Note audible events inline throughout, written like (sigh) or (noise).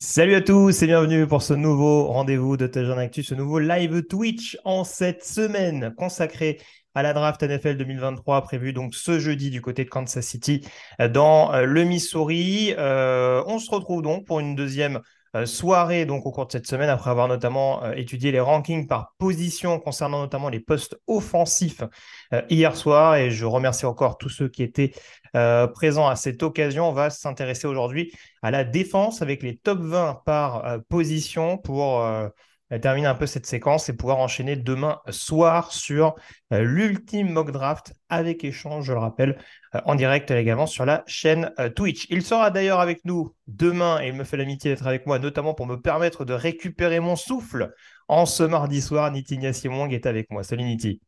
Salut à tous et bienvenue pour ce nouveau rendez-vous de Touchdown Actu, ce nouveau live Twitch en cette semaine consacrée à la draft NFL 2023 prévue donc ce jeudi du côté de Kansas City dans euh, le Missouri. Euh, on se retrouve donc pour une deuxième euh, soirée donc au cours de cette semaine après avoir notamment euh, étudié les rankings par position concernant notamment les postes offensifs euh, hier soir et je remercie encore tous ceux qui étaient présents à cette occasion. On va s'intéresser aujourd'hui à la défense avec les top 20 par position pour terminer un peu cette séquence et pouvoir enchaîner demain soir sur euh, l'ultime mock draft avec échange, je le rappelle, euh, en direct également sur la chaîne euh, Twitch. Il sera d'ailleurs avec nous demain et il me fait l'amitié d'être avec moi, notamment pour me permettre de récupérer mon souffle en ce mardi soir. Niti Niasimong est avec moi. Salut Niti.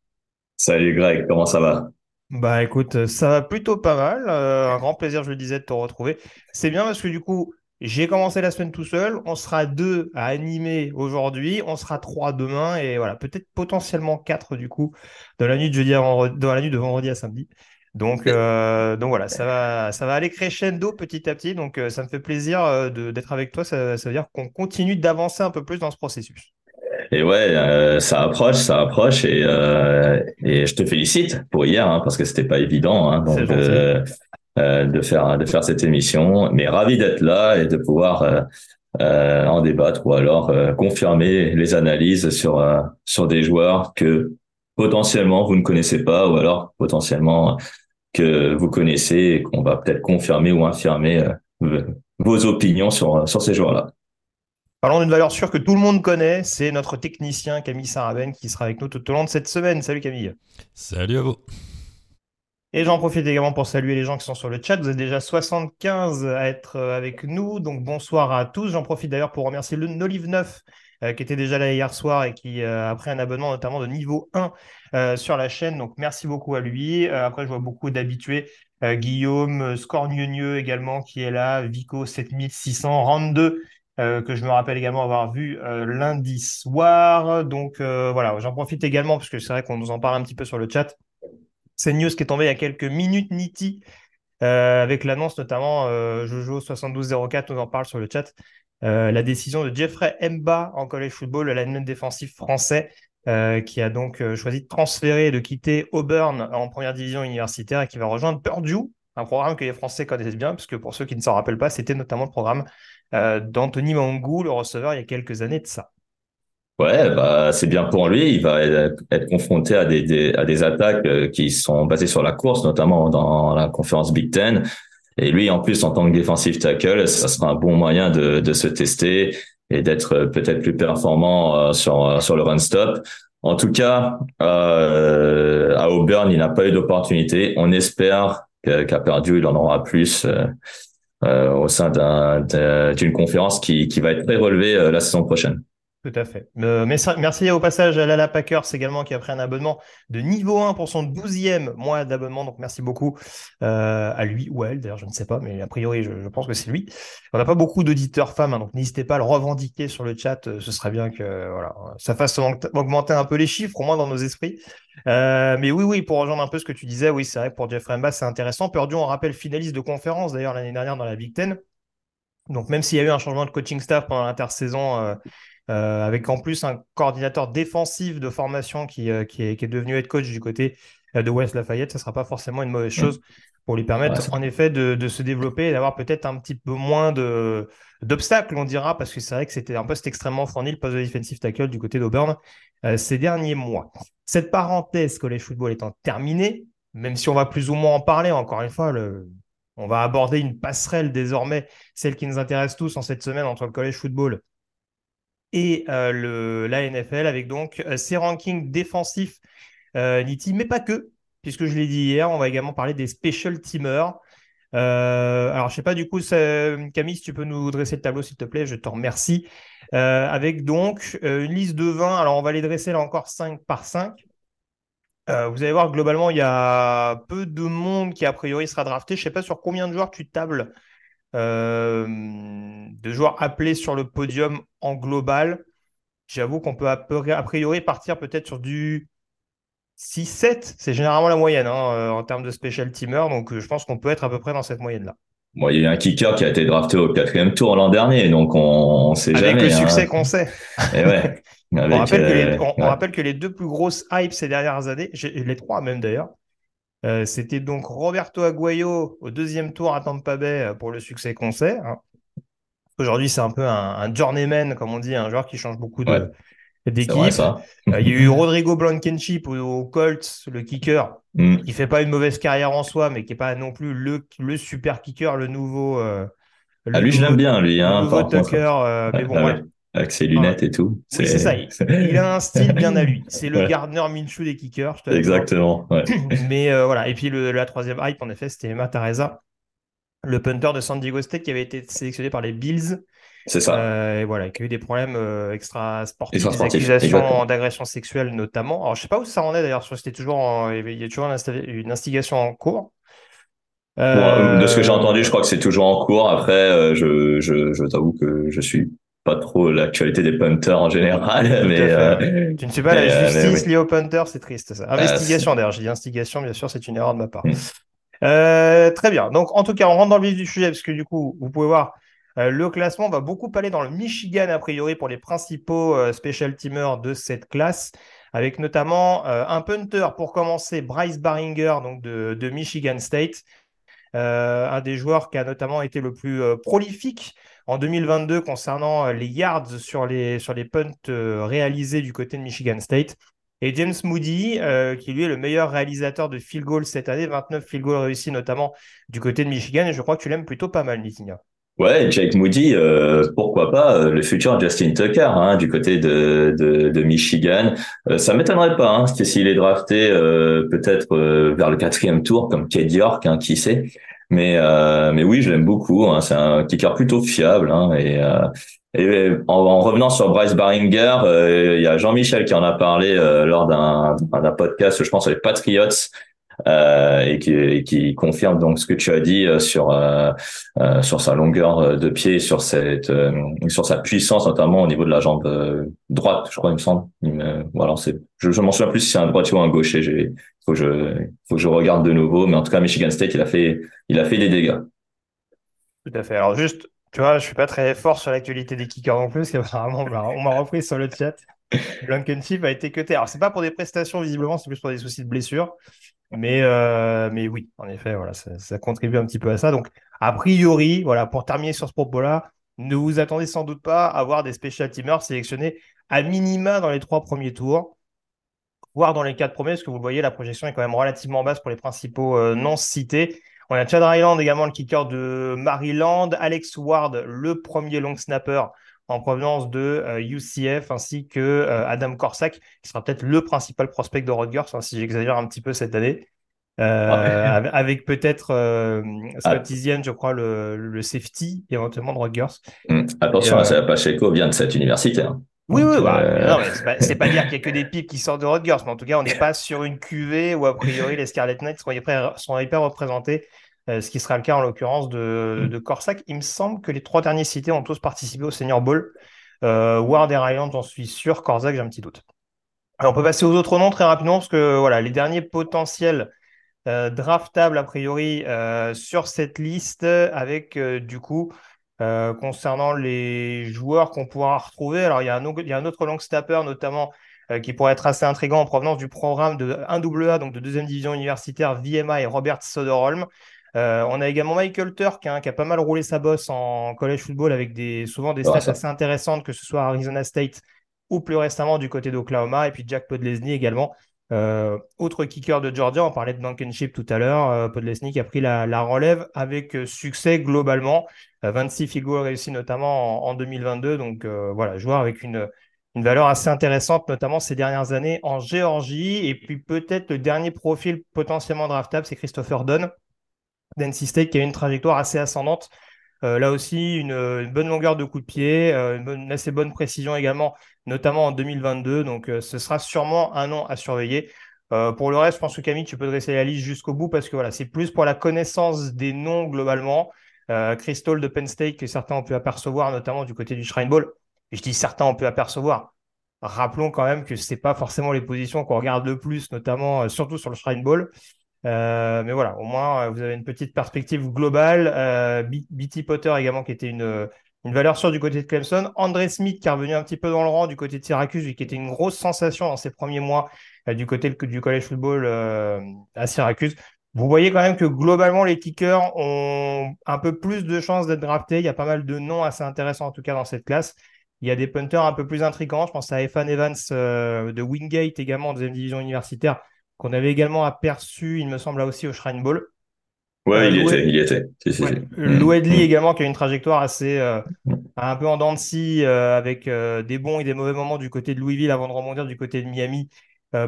Salut Greg, comment ça va? Bah écoute, ça va plutôt pas mal. un grand plaisir, je le disais, de te retrouver. C'est bien parce que du coup, j'ai commencé la semaine tout seul. On sera deux à animer aujourd'hui. On sera trois demain et voilà, peut-être potentiellement quatre du coup dans la nuit de jeudi à vendredi, dans la nuit de vendredi à samedi. Donc, euh, donc voilà, ça va, ça va aller crescendo petit à petit. Donc, euh, ça me fait plaisir euh, d'être avec toi. Ça, ça veut dire qu'on continue d'avancer un peu plus dans ce processus. Et ouais, ça approche, ça approche, et, et je te félicite pour hier, hein, parce que c'était pas évident. Hein, donc, euh, de faire de faire cette émission. Mais ravi d'être là et de pouvoir euh, euh, en débattre ou alors confirmer les analyses sur sur des joueurs que potentiellement vous ne connaissez pas ou alors potentiellement que vous connaissez et qu'on va peut-être confirmer ou infirmer vos opinions sur sur ces joueurs-là. Parlons d'une valeur sûre que tout le monde connaît, c'est notre technicien Camille Saraben qui sera avec nous tout au long de cette semaine. Salut Camille. Salut à vous. Et j'en profite également pour saluer les gens qui sont sur le chat. Vous êtes déjà 75 à être euh, avec nous, donc bonsoir à tous. J'en profite d'ailleurs pour remercier le Nolive 9 euh, qui était déjà là hier soir et qui euh, a pris un abonnement notamment de niveau 1 sur la chaîne. Donc merci beaucoup à lui. après, je vois beaucoup d'habitués. Guillaume, Scornieux également qui est là, Vico 7600, Rand 2 que je me rappelle également avoir vu lundi soir. Donc voilà, j'en profite également parce que c'est vrai qu'on nous en parle un petit peu sur le chat. C'est une news qui est tombée il y a quelques minutes, Niti, euh, avec l'annonce notamment, euh, Jojo7204 nous en parle sur le chat, euh, la décision de Jeffrey Mba en college football, le défensif français, qui a donc choisi de transférer de quitter Auburn en première division universitaire et qui va rejoindre Purdue, un programme que les Français connaissent bien, puisque pour ceux qui ne s'en rappellent pas, c'était notamment le programme d'Anthony Mangou, le receveur, il y a quelques années de ça. Ouais, bah c'est bien pour lui. Il va être confronté à des, à des attaques euh, qui sont basées sur la course, notamment dans la conférence Big Ten. Et lui, en plus, en tant que defensive tackle, ça sera un bon moyen de, de se tester et d'être peut-être plus performant euh, sur euh, sur le run stop. En tout cas, euh, à Auburn, il n'a pas eu d'opportunité. On espère qu'à perdu, il en aura plus euh, au sein d'une conférence qui, qui va être très relevée la saison prochaine. Tout à fait. Euh, merci au passage à Lala Packers également qui a pris un abonnement de niveau 1 pour son 12e mois d'abonnement. Donc merci beaucoup euh, à lui ou à elle, d'ailleurs je ne sais pas, mais a priori je, pense que c'est lui. On n'a pas beaucoup d'auditeurs femmes, hein, donc n'hésitez pas à le revendiquer sur le chat. Euh, ce serait bien que voilà, ça fasse augmenter un peu les chiffres, au moins dans nos esprits. mais oui, oui, pour rejoindre un peu ce que tu disais, oui, c'est vrai pour Jeff Mba, c'est intéressant. Purdue, on rappelle finaliste de conférence d'ailleurs l'année dernière dans la Big Ten. Donc même s'il y a eu un changement de coaching staff pendant l'intersaison, avec en plus un coordinateur défensif de formation qui, euh, qui, est, devenu head coach du côté euh, de West Lafayette, ça ne sera pas forcément une mauvaise chose pour lui permettre en effet de, se développer et d'avoir peut-être un petit peu moins d'obstacles, on dira, parce que c'est vrai que c'était un poste extrêmement fourni, le poste de defensive tackle du côté d'Auburn ces derniers mois. Cette parenthèse college football étant terminée, même si on va plus ou moins en parler, encore une fois, on va aborder une passerelle désormais, celle qui nous intéresse tous en cette semaine entre le college football et euh, le, la NFL avec donc euh, ses rankings défensifs euh, Niti, mais pas que. puisque je l'ai dit hier, on va également parler des special teamers. alors, je sais pas, du coup, Camille, si tu peux nous dresser le tableau, s'il te plaît, je te remercie. avec donc une liste de 20. Alors, on va les dresser là encore 5 par 5. vous allez voir, globalement, il y a peu de monde qui, a priori, sera drafté. Je sais pas sur combien de joueurs tu tables euh, de joueurs appelés sur le podium en global. J'avoue qu'on peut a priori partir peut-être sur du 6-7. C'est généralement la moyenne hein, euh, en termes de special teamer. Donc euh, je pense qu'on peut être à peu près dans cette moyenne-là. Bon, il y a eu un kicker qui a été drafté au quatrième tour l'an dernier, donc on, sait jamais. Avec le succès hein. qu'on sait. (laughs) Et ouais. on, rappelle que les, on, rappelle que les, deux plus grosses hypes ces dernières années, les trois même d'ailleurs, euh, c'était donc Roberto Aguayo au deuxième tour à Tampa Bay euh, pour le succès qu'on sait. Hein. Aujourd'hui, c'est un peu un, journeyman, comme on dit, un joueur qui change beaucoup d'équipe. Euh, il y a eu Rodrigo Blankenship au, Colts, le kicker, mm. qui fait pas une mauvaise carrière en soi, mais qui n'est pas non plus le, le, super kicker, le nouveau. ah, lui, je l'aime bien, lui. Hein, nouveau Tucker, mais bon, ah, voilà avec ses lunettes et tout. c'est ça. Il, a un style bien à lui. C'est le (laughs) Gardner Minshew des kickers. Exactement. (clears throat) Mais euh, voilà. Et puis le, la troisième hype, en effet, c'était Emma Teresa, le punter de San Diego State qui avait été sélectionné par les Bills. C'est ça. Euh, et voilà, qui a eu des problèmes euh, extra sportifs, des accusations d'agression sexuelle notamment. Alors je sais pas où ça en est d'ailleurs. C'était toujours, il y a toujours une, instigation en cours. de ce que j'ai entendu, je crois que c'est toujours en cours. Après, je, je, je t'avoue que je suis pas trop l'actualité des punters en général. mais euh, tu ne suis pas la euh, justice liée aux punters, c'est triste ça. Investigation d'ailleurs, j'ai dit instigation, bien sûr, c'est une erreur de ma part. Mm. Euh, très bien. Donc en tout cas, on rentre dans le vif du sujet parce que du coup, vous pouvez voir. le classement va beaucoup aller dans le Michigan a priori pour les principaux special teamers de cette classe, avec notamment un punter pour commencer, Bryce Baringer donc de, de Michigan State, un des joueurs qui a notamment été le plus prolifique en 2022 concernant euh, les yards sur les, sur les punts euh, réalisés du côté de Michigan State. Et James Moody, euh, qui lui est le meilleur réalisateur de field goal cette année, 29 field goals réussis notamment du côté de Michigan. Et je crois que tu l'aimes plutôt pas mal, Nitinia. Ouais, Jake Moody, pourquoi pas le futur Justin Tucker hein, du côté de, de, Michigan. ça m'étonnerait pas hein, s'il est drafté peut-être vers le quatrième tour comme Kate York, hein, qui sait. Mais euh, mais oui, je l'aime beaucoup. Hein. C'est un kicker plutôt fiable. Hein. Et, euh, et en, revenant sur Bryce Baringer, euh, il y a Jean-Michel qui en a parlé euh, lors d'un podcast, je pense, avec Patriots. Euh, et, qui, confirme donc ce que tu as dit sur euh, sur sa longueur de pied, sur cette sur sa puissance notamment au niveau de la jambe droite, je crois il me semble. voilà, c'est je, je m'en souviens plus si c'est un droitier ou un gaucher. J'ai faut que je faut que je regarde de nouveau, mais en tout cas Michigan State il a fait il a fait des dégâts. Tout à fait. Alors juste, tu vois, je suis pas très fort sur l'actualité des kickers non plus, parce qu'apparemment (laughs) on m'a repris sur le chat. Blankenship a été cuté. Alors c'est pas pour des prestations visiblement, c'est plus pour des soucis de blessure. Mais, euh, mais oui, en effet, voilà, ça, contribue un petit peu à ça. Donc, a priori, voilà, pour terminer sur ce propos-là, ne vous attendez sans doute pas à avoir des special teamers sélectionnés à minima dans les trois premiers tours voire dans les quatre premiers, parce que vous le voyez, la projection est quand même relativement basse pour les principaux euh, non cités. On a Chad Ryland également, le kicker de Maryland, Alex Ward, le premier long snapper en provenance de UCF, euh, ainsi que euh, Adam Korsak, qui sera peut-être le principal prospect de Rutgers, hein, si j'exagère un petit peu cette année. avec peut-être Scott ah. je crois, le, le, safety éventuellement de Rutgers. Hum, attention, à Pacheco vient de cette université. Hein. Oui, oui, bah, euh, c'est pas, dire qu'il y a que des pipes qui sortent de Rutgers, mais en tout cas, on n'est pas sur une cuvée où a priori les Scarlet Knights sont hyper, sont hyper représentés, euh, ce qui sera le cas en l'occurrence de, mm. de, Corsac. Il me semble que les trois derniers cités ont tous participé au Senior Bowl. Euh, Ward et Ryan, j'en suis sûr. Corsac, j'ai un petit doute. Alors, on peut passer aux autres noms très rapidement parce que voilà, les derniers potentiels draftables a priori sur cette liste avec du coup euh, concernant les joueurs qu'on pourra retrouver, alors il y a un, il y a un autre long snapper notamment euh, qui pourrait être assez intrigant en provenance du programme de 1AA, donc de deuxième division universitaire, VMA et Robert Soderholm. Euh, on a également Michael Turk hein, qui a pas mal roulé sa bosse en college football avec des, souvent des stats assez intéressantes, que ce soit Arizona State ou plus récemment du côté d'Oklahoma, et puis Jack Podlesny également, euh, autre kicker de Georgia, on parlait de Blankenship tout à l'heure, euh, Podlesny qui a pris la, relève avec succès globalement, 26 figures réussies notamment en, 2022, donc voilà, joueur avec une, une valeur assez intéressante, notamment ces dernières années en Géorgie. Et puis peut-être le dernier profil potentiellement draftable, c'est Christopher Dunn, d'NC State, qui a une trajectoire assez ascendante. Euh, là aussi, une, bonne longueur de coup de pied, euh, une, assez bonne précision également, notamment en 2022. Donc, euh, ce sera sûrement un nom à surveiller. pour le reste, je pense que Camille, tu peux dresser la liste jusqu'au bout parce que voilà, c'est plus pour la connaissance des noms globalement. Crystal de Penn State que certains ont pu apercevoir, notamment du côté du Shrine Bowl je dis certains on peut apercevoir. Rappelons quand même que ce n'est pas forcément les positions qu'on regarde le plus, notamment euh, surtout sur le Shrine Ball. Euh, mais voilà, au moins, euh, vous avez une petite perspective globale. BT Potter également, qui était une, une valeur sûre du côté de Clemson. André Smith, qui est revenu un petit peu dans le rang du côté de Syracuse, qui était une grosse sensation dans ses premiers mois du côté du college football à Syracuse. Vous voyez quand même que globalement, les kickers ont un peu plus de chances d'être draftés. Il y a pas mal de noms assez intéressants, en tout cas, dans cette classe. Il y a des punters un peu plus intrigants. Je pense à Evan Evans euh, de Wingate également en deuxième division universitaire, qu'on avait également aperçu, il me semble, là aussi au Shrine Bowl. Ouais, euh, il, y était, il était. Lou Edley mm. également, qui a une trajectoire assez euh, un peu en dents de scie, avec des bons et des mauvais moments du côté de Louisville avant de rebondir du côté de Miami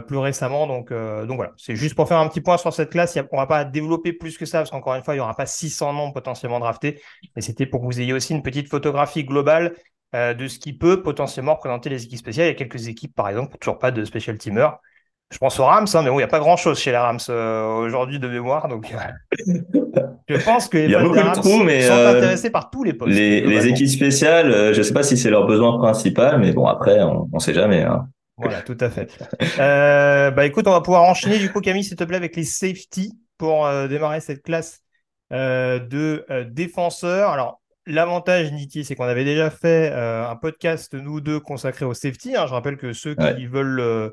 plus récemment. Donc, donc voilà, c'est juste pour faire un petit point sur cette classe. on ne va pas développer plus que ça, parce qu'encore une fois, il n'y aura pas 600 noms potentiellement draftés. Mais c'était pour que vous ayez aussi une petite photographie globale euh, de ce qui peut potentiellement représenter les équipes spéciales. Il y a quelques équipes, par exemple, toujours pas de special teamer. Je pense aux Rams, hein, mais bon, il n'y a pas grand-chose chez les Rams euh, aujourd'hui de mémoire. Donc, je pense que les il y a beaucoup de trous, mais sont euh, intéressés par tous les postes. Les, équipes spéciales, je ne sais pas si c'est leur besoin principal, mais bon, après, on ne sait jamais. Hein. Voilà, tout à fait. bah écoute, on va pouvoir enchaîner du coup, Camille, s'il te plaît, avec les safety pour démarrer cette classe de défenseurs. Alors, L'avantage, Niki, c'est qu'on avait déjà fait euh, un podcast, nous deux, consacré au safety. Hein. Je rappelle que ceux qui veulent euh,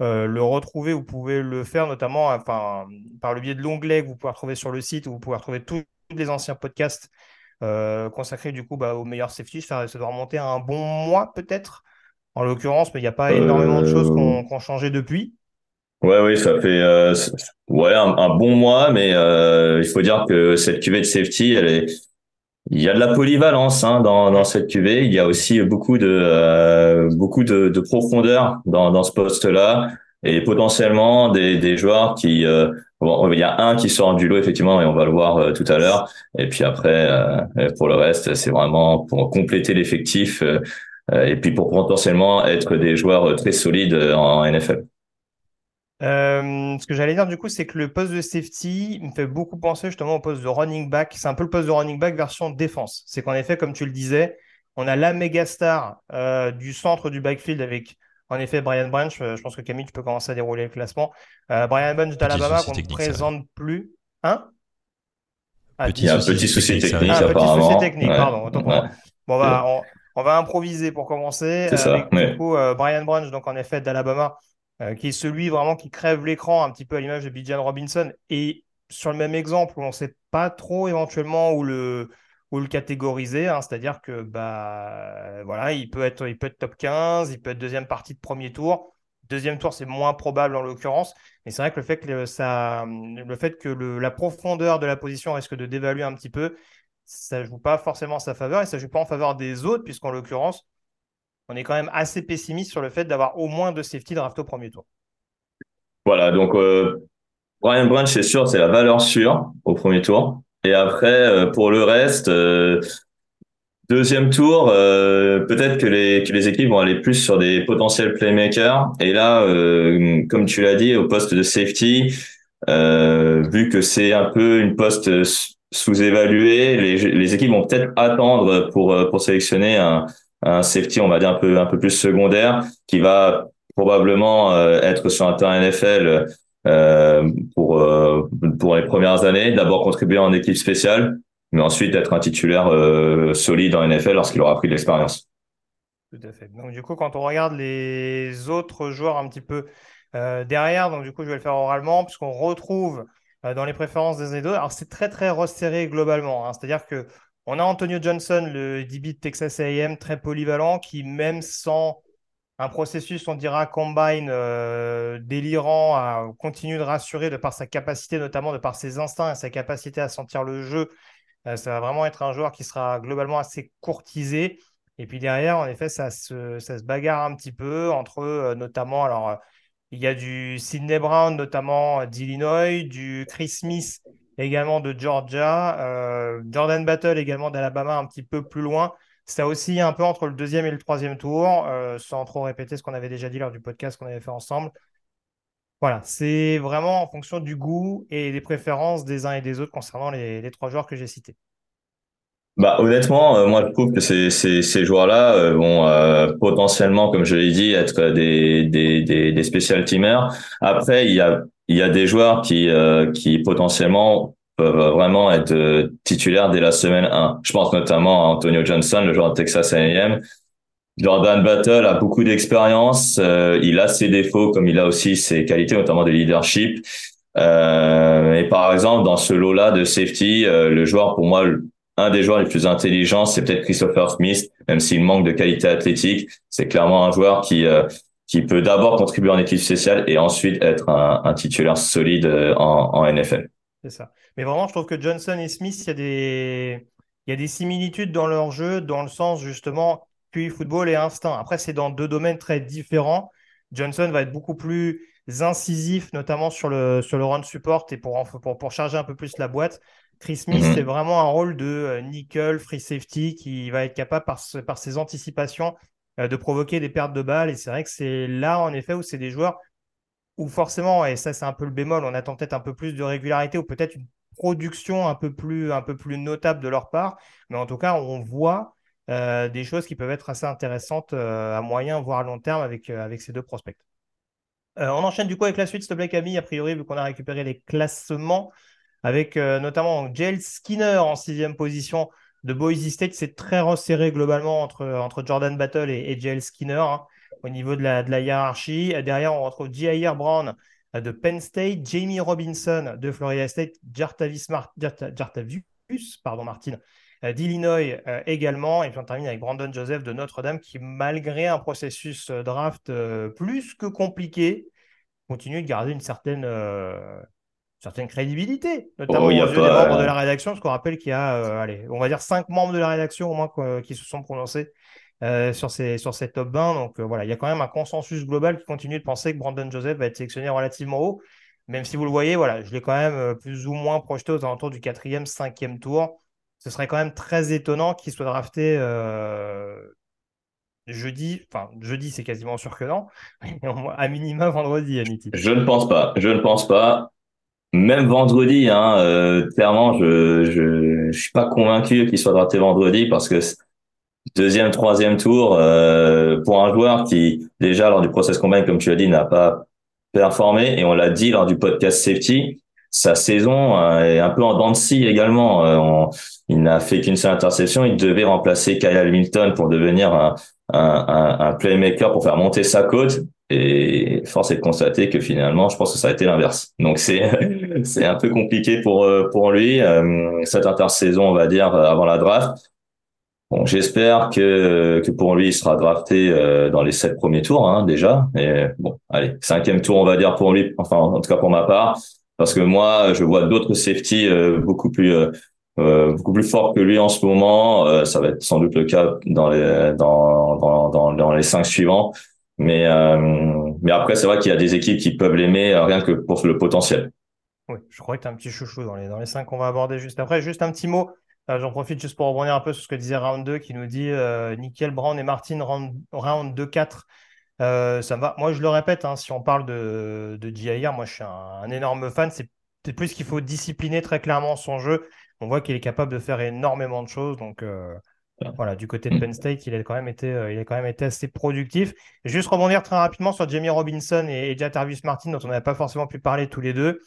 euh, le retrouver, vous pouvez le faire, notamment enfin, par le biais de l'onglet que vous pouvez retrouver sur le site, où vous pouvez retrouver tous les anciens podcasts consacrés du coup bah, au meilleur safety. Ça, doit remonter à un bon mois, peut-être, en l'occurrence, mais il n'y a pas énormément de choses qui ont changé depuis. Ouais, oui, ça fait ouais un, bon mois, mais il faut dire que cette cuvée de safety, elle est il y a de la polyvalence hein, dans, dans cette cuvée. Il y a aussi beaucoup de euh, beaucoup de, de, profondeur dans, dans ce poste-là et potentiellement des, des joueurs qui euh, bon, il y a un qui sort du lot effectivement et on va le voir euh, tout à l'heure. Et puis après pour le reste, c'est vraiment pour compléter l'effectif et puis pour potentiellement être des joueurs très solides en NFL. Euh, ce que j'allais dire du coup, c'est que le poste de safety me fait beaucoup penser justement au poste de running back. C'est un peu le poste de running back version défense. C'est qu'en effet, comme tu le disais, on a la méga star euh, du centre du backfield avec en effet Brian Branch. Euh, je pense que Camille, tu peux commencer à dérouler le classement. Brian Branch d'Alabama qu'on ne présente plus. Hein? Ah, petit, un petit souci technique, ah, apparemment. Petit souci technique, pardon. Bon, on va, on, va improviser pour commencer. C'est ça. Du coup, Brian Branch, donc en effet d'Alabama. Euh, qui est celui vraiment qui crève l'écran, un petit peu à l'image de Bijan Robinson. Et sur le même exemple, on ne sait pas trop éventuellement où le, catégoriser, hein, c'est-à-dire que bah, voilà, il peut, être, top 15, il peut être deuxième partie de premier tour. Deuxième tour, c'est moins probable en l'occurrence. Mais c'est vrai que le fait que, ça, le fait que la profondeur de la position risque de dévaluer un petit peu, ça ne joue pas forcément en sa faveur et ça ne joue pas en faveur des autres, puisqu'en l'occurrence, on est quand même assez pessimiste sur le fait d'avoir au moins deux safety draft au premier tour. Voilà, donc euh, Brian Branch, c'est sûr, c'est la valeur sûre au premier tour. Et après, euh, pour le reste, euh, deuxième tour, peut-être que les, que les équipes vont aller plus sur des potentiels playmakers. Et là, comme tu l'as dit, au poste de safety, vu que c'est un peu une poste sous-évaluée, les, les équipes vont peut-être attendre pour, pour sélectionner un, un safety, on va dire un peu un peu plus secondaire, qui va probablement euh, être sur un terrain NFL euh, pour euh, pour les premières années, d'abord contribuer en équipe spéciale, mais ensuite être un titulaire solide en NFL lorsqu'il aura pris de l'expérience. Tout à fait. Donc du coup, quand on regarde les autres joueurs un petit peu derrière, donc du coup, je vais le faire oralement, puisqu'on retrouve dans les préférences des années Alors c'est très très resserré globalement, hein. c'est-à-dire que on a Antonio Johnson, le DB de Texas AM, très polyvalent, qui même sans un processus, on dira, combine euh, délirant, continue de rassurer de par sa capacité, notamment de par ses instincts et sa capacité à sentir le jeu. Euh, ça va vraiment être un joueur qui sera globalement assez courtisé. Et puis derrière, en effet, ça se, bagarre un petit peu entre notamment, alors il y a du Sidney Brown, notamment d'Illinois, du Chris Smith également de Georgia, euh, Jordan Battle également d'Alabama un petit peu plus loin. Ça aussi un peu entre le deuxième et le troisième tour, euh, sans trop répéter ce qu'on avait déjà dit lors du podcast qu'on avait fait ensemble. Voilà, c'est vraiment en fonction du goût et des préférences des uns et des autres concernant les, trois joueurs que j'ai cités. Bah honnêtement, euh, moi je trouve que ces, ces, joueurs-là vont potentiellement, comme je l'ai dit, être des, des, des, des special teamers. Après, il y a il y a des joueurs qui, euh, qui potentiellement peuvent vraiment être euh, titulaires dès la semaine 1. Je pense notamment à Antonio Johnson, le joueur de Texas A&M. Jordan Battle a beaucoup d'expérience. Euh, il a ses défauts comme il a aussi ses qualités, notamment de leadership. Euh, et par exemple, dans ce lot-là de safety, le joueur pour moi, un des joueurs les plus intelligents, c'est peut-être Christopher Smith, même s'il manque de qualité athlétique. C'est clairement un joueur qui qui peut d'abord contribuer en équipe spéciale et ensuite être un, titulaire solide euh, en, NFL. C'est ça. Mais vraiment, je trouve que Johnson et Smith, il y a des, il y a des similitudes dans leur jeu, dans le sens justement puis football et instinct. Après, c'est dans deux domaines très différents. Johnson va être beaucoup plus incisif, notamment sur le, sur le run support et pour, pour, pour charger un peu plus la boîte. Chris Smith, mhm. c'est vraiment un rôle de euh, nickel, free safety, qui va être capable par, par ses anticipations de provoquer des pertes de balles. Et c'est vrai que c'est là, en effet, où c'est des joueurs où forcément, et ça c'est un peu le bémol, on attend peut-être un peu plus de régularité ou peut-être une production un peu plus, notable de leur part. Mais en tout cas, on voit euh, des choses qui peuvent être assez intéressantes euh, à moyen, voire à long terme avec, ces deux prospects. on enchaîne du coup avec la suite, s'il te plaît, a priori, vu qu'on a récupéré les classements, avec notamment Jail Skinner en sixième position de Boise State, c'est très resserré globalement entre, entre Jordan Battle et, et JL Skinner hein, au niveau de la, de la hiérarchie. Derrière, on retrouve J.I.R. Brown euh, de Penn State, Jamie Robinson de Florida State, Jartavis, Martin, euh, d'Illinois euh, également. Et puis on termine avec Brandon Joseph de Notre-Dame qui, malgré un processus draft plus que compliqué, continue de garder une certaine certaine crédibilité, notamment oh, aux yeux des membres de la rédaction, parce qu'on rappelle qu'il y a, euh, allez, on va dire cinq membres de la rédaction au moins qui se sont prononcés euh, sur, ces, sur ces top 20. Donc euh, voilà, il y a quand même un consensus global qui continue de penser que Brandon Joseph va être sélectionné relativement haut, même si vous le voyez, voilà, je l'ai quand même plus ou moins projeté aux alentours du quatrième, cinquième tour. Ce serait quand même très étonnant qu'il soit drafté jeudi, enfin jeudi c'est quasiment sûr que non, (laughs) à minima vendredi, Anity. Je ne pense pas, je ne pense pas. Même vendredi, hein, euh, clairement, je, je, je suis pas convaincu qu'il soit drafté vendredi parce que deuxième, troisième tour euh, pour un joueur qui déjà lors du process combine, comme tu as dit, n'a pas performé et on l'a dit lors du podcast safety, sa saison euh, est un peu en dents de scie également. Euh, il n'a fait qu'une seule interception. Il devait remplacer Kyle Hamilton pour devenir un, un, un, un playmaker pour faire monter sa côte. Et force est de constater que finalement, je pense que ça a été l'inverse. Donc c'est (laughs) c'est un peu compliqué pour euh, pour lui euh, cette intersaison, on va dire avant la draft. Bon, j'espère que que pour lui, il sera drafté euh, dans les sept premiers tours hein, déjà. Et bon, allez, cinquième tour, on va dire pour lui. Enfin, en tout cas pour ma part, parce que moi, je vois d'autres safety beaucoup plus beaucoup plus forts que lui en ce moment. ça va être sans doute le cas dans les dans dans, dans les cinq suivants. Mais, euh, mais après, c'est vrai qu'il y a des équipes qui peuvent l'aimer euh, rien que pour le potentiel. Oui, je crois que tu as un petit chouchou dans les, dans les cinq qu'on va aborder juste après. Juste un petit mot, euh, j'en profite juste pour rebondir un peu sur ce que disait Round 2 qui nous dit Nickel, Brown et Martin, Round, round 2-4. ça va. Moi, je le répète, hein, si on parle de, de JIR, moi, je suis un, énorme fan. C'est plus qu'il faut discipliner très clairement son jeu. On voit qu'il est capable de faire énormément de choses. Donc, voilà, du côté de mm. Penn State, il a quand même été, euh, il a quand même été assez productif. Juste rebondir très rapidement sur Jamie Robinson et, et Martin, dont on n'avait pas forcément pu parler tous les deux.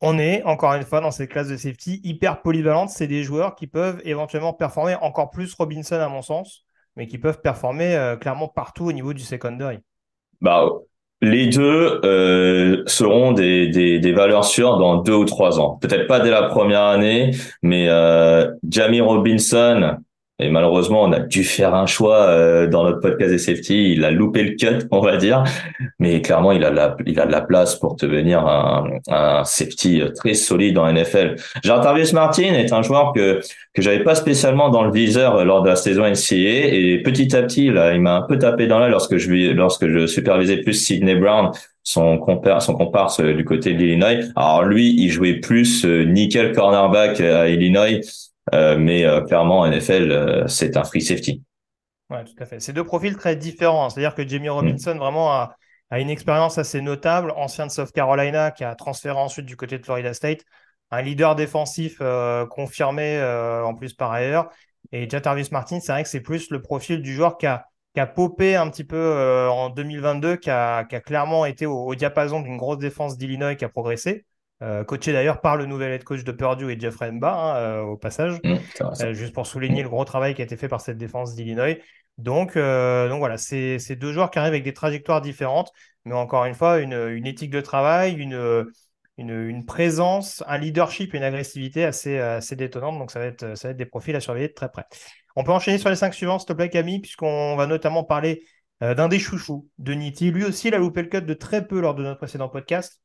On est, encore une fois, dans cette classe de safety hyper polyvalente. C'est des joueurs qui peuvent éventuellement performer encore plus Robinson, à mon sens, mais qui peuvent performer euh, clairement partout au niveau du secondary. Bah, les deux euh, seront des, des, des, valeurs sûres dans deux ou trois ans. Peut-être pas dès la première année, mais euh, Jamie Robinson, Et malheureusement, on a dû faire un choix euh, dans notre podcast des safety. Il a loupé le cut, (laughs) on va dire. Mais clairement, il a de la, il a de la place pour devenir un, un safety très solide en NFL. Jarvis Martin est un joueur que que j'avais pas spécialement dans le viseur lors de la saison NCAA. Et petit à petit, là, il m'a un peu tapé dans l'œil lorsque je lorsque je supervisais plus Sidney Brown, son compère, son comparse du côté de l'Illinois. Alors lui, il jouait plus euh, nickel cornerback à Illinois euh, mais euh, clairement, en NFL, euh, c'est un free safety. Ouais, tout à fait. C'est deux profils très différents. C'est-à-dire que Jamie Robinson, vraiment, a, une expérience assez notable. Ancien de South Carolina, qui a transféré ensuite du côté de Florida State. Un leader défensif confirmé en plus par ailleurs. Et Jarvis Martin, c'est vrai que c'est plus le profil du joueur qui a, qui a popé un petit peu en 2022, qui a, qui a clairement été au, au diapason d'une grosse défense d'Illinois qui a progressé. Euh, coaché d'ailleurs par le nouvel head coach de Purdue et Jeff Mba hein, euh, au passage, mmh, euh, juste pour souligner le gros travail qui a été fait par cette défense d'Illinois. Donc, donc voilà, c'est deux joueurs qui arrivent avec des trajectoires différentes, mais encore une fois, une, éthique de travail, une, une, présence, un leadership, une agressivité assez, assez détonnante. Donc ça va, être, ça va être des profils à surveiller de très près. On peut enchaîner sur les cinq suivants, s'il te plaît, Camille, puisqu'on va notamment parler d'un des chouchous de Nitti. Lui aussi, il a loupé le cut de très peu lors de notre précédent podcast.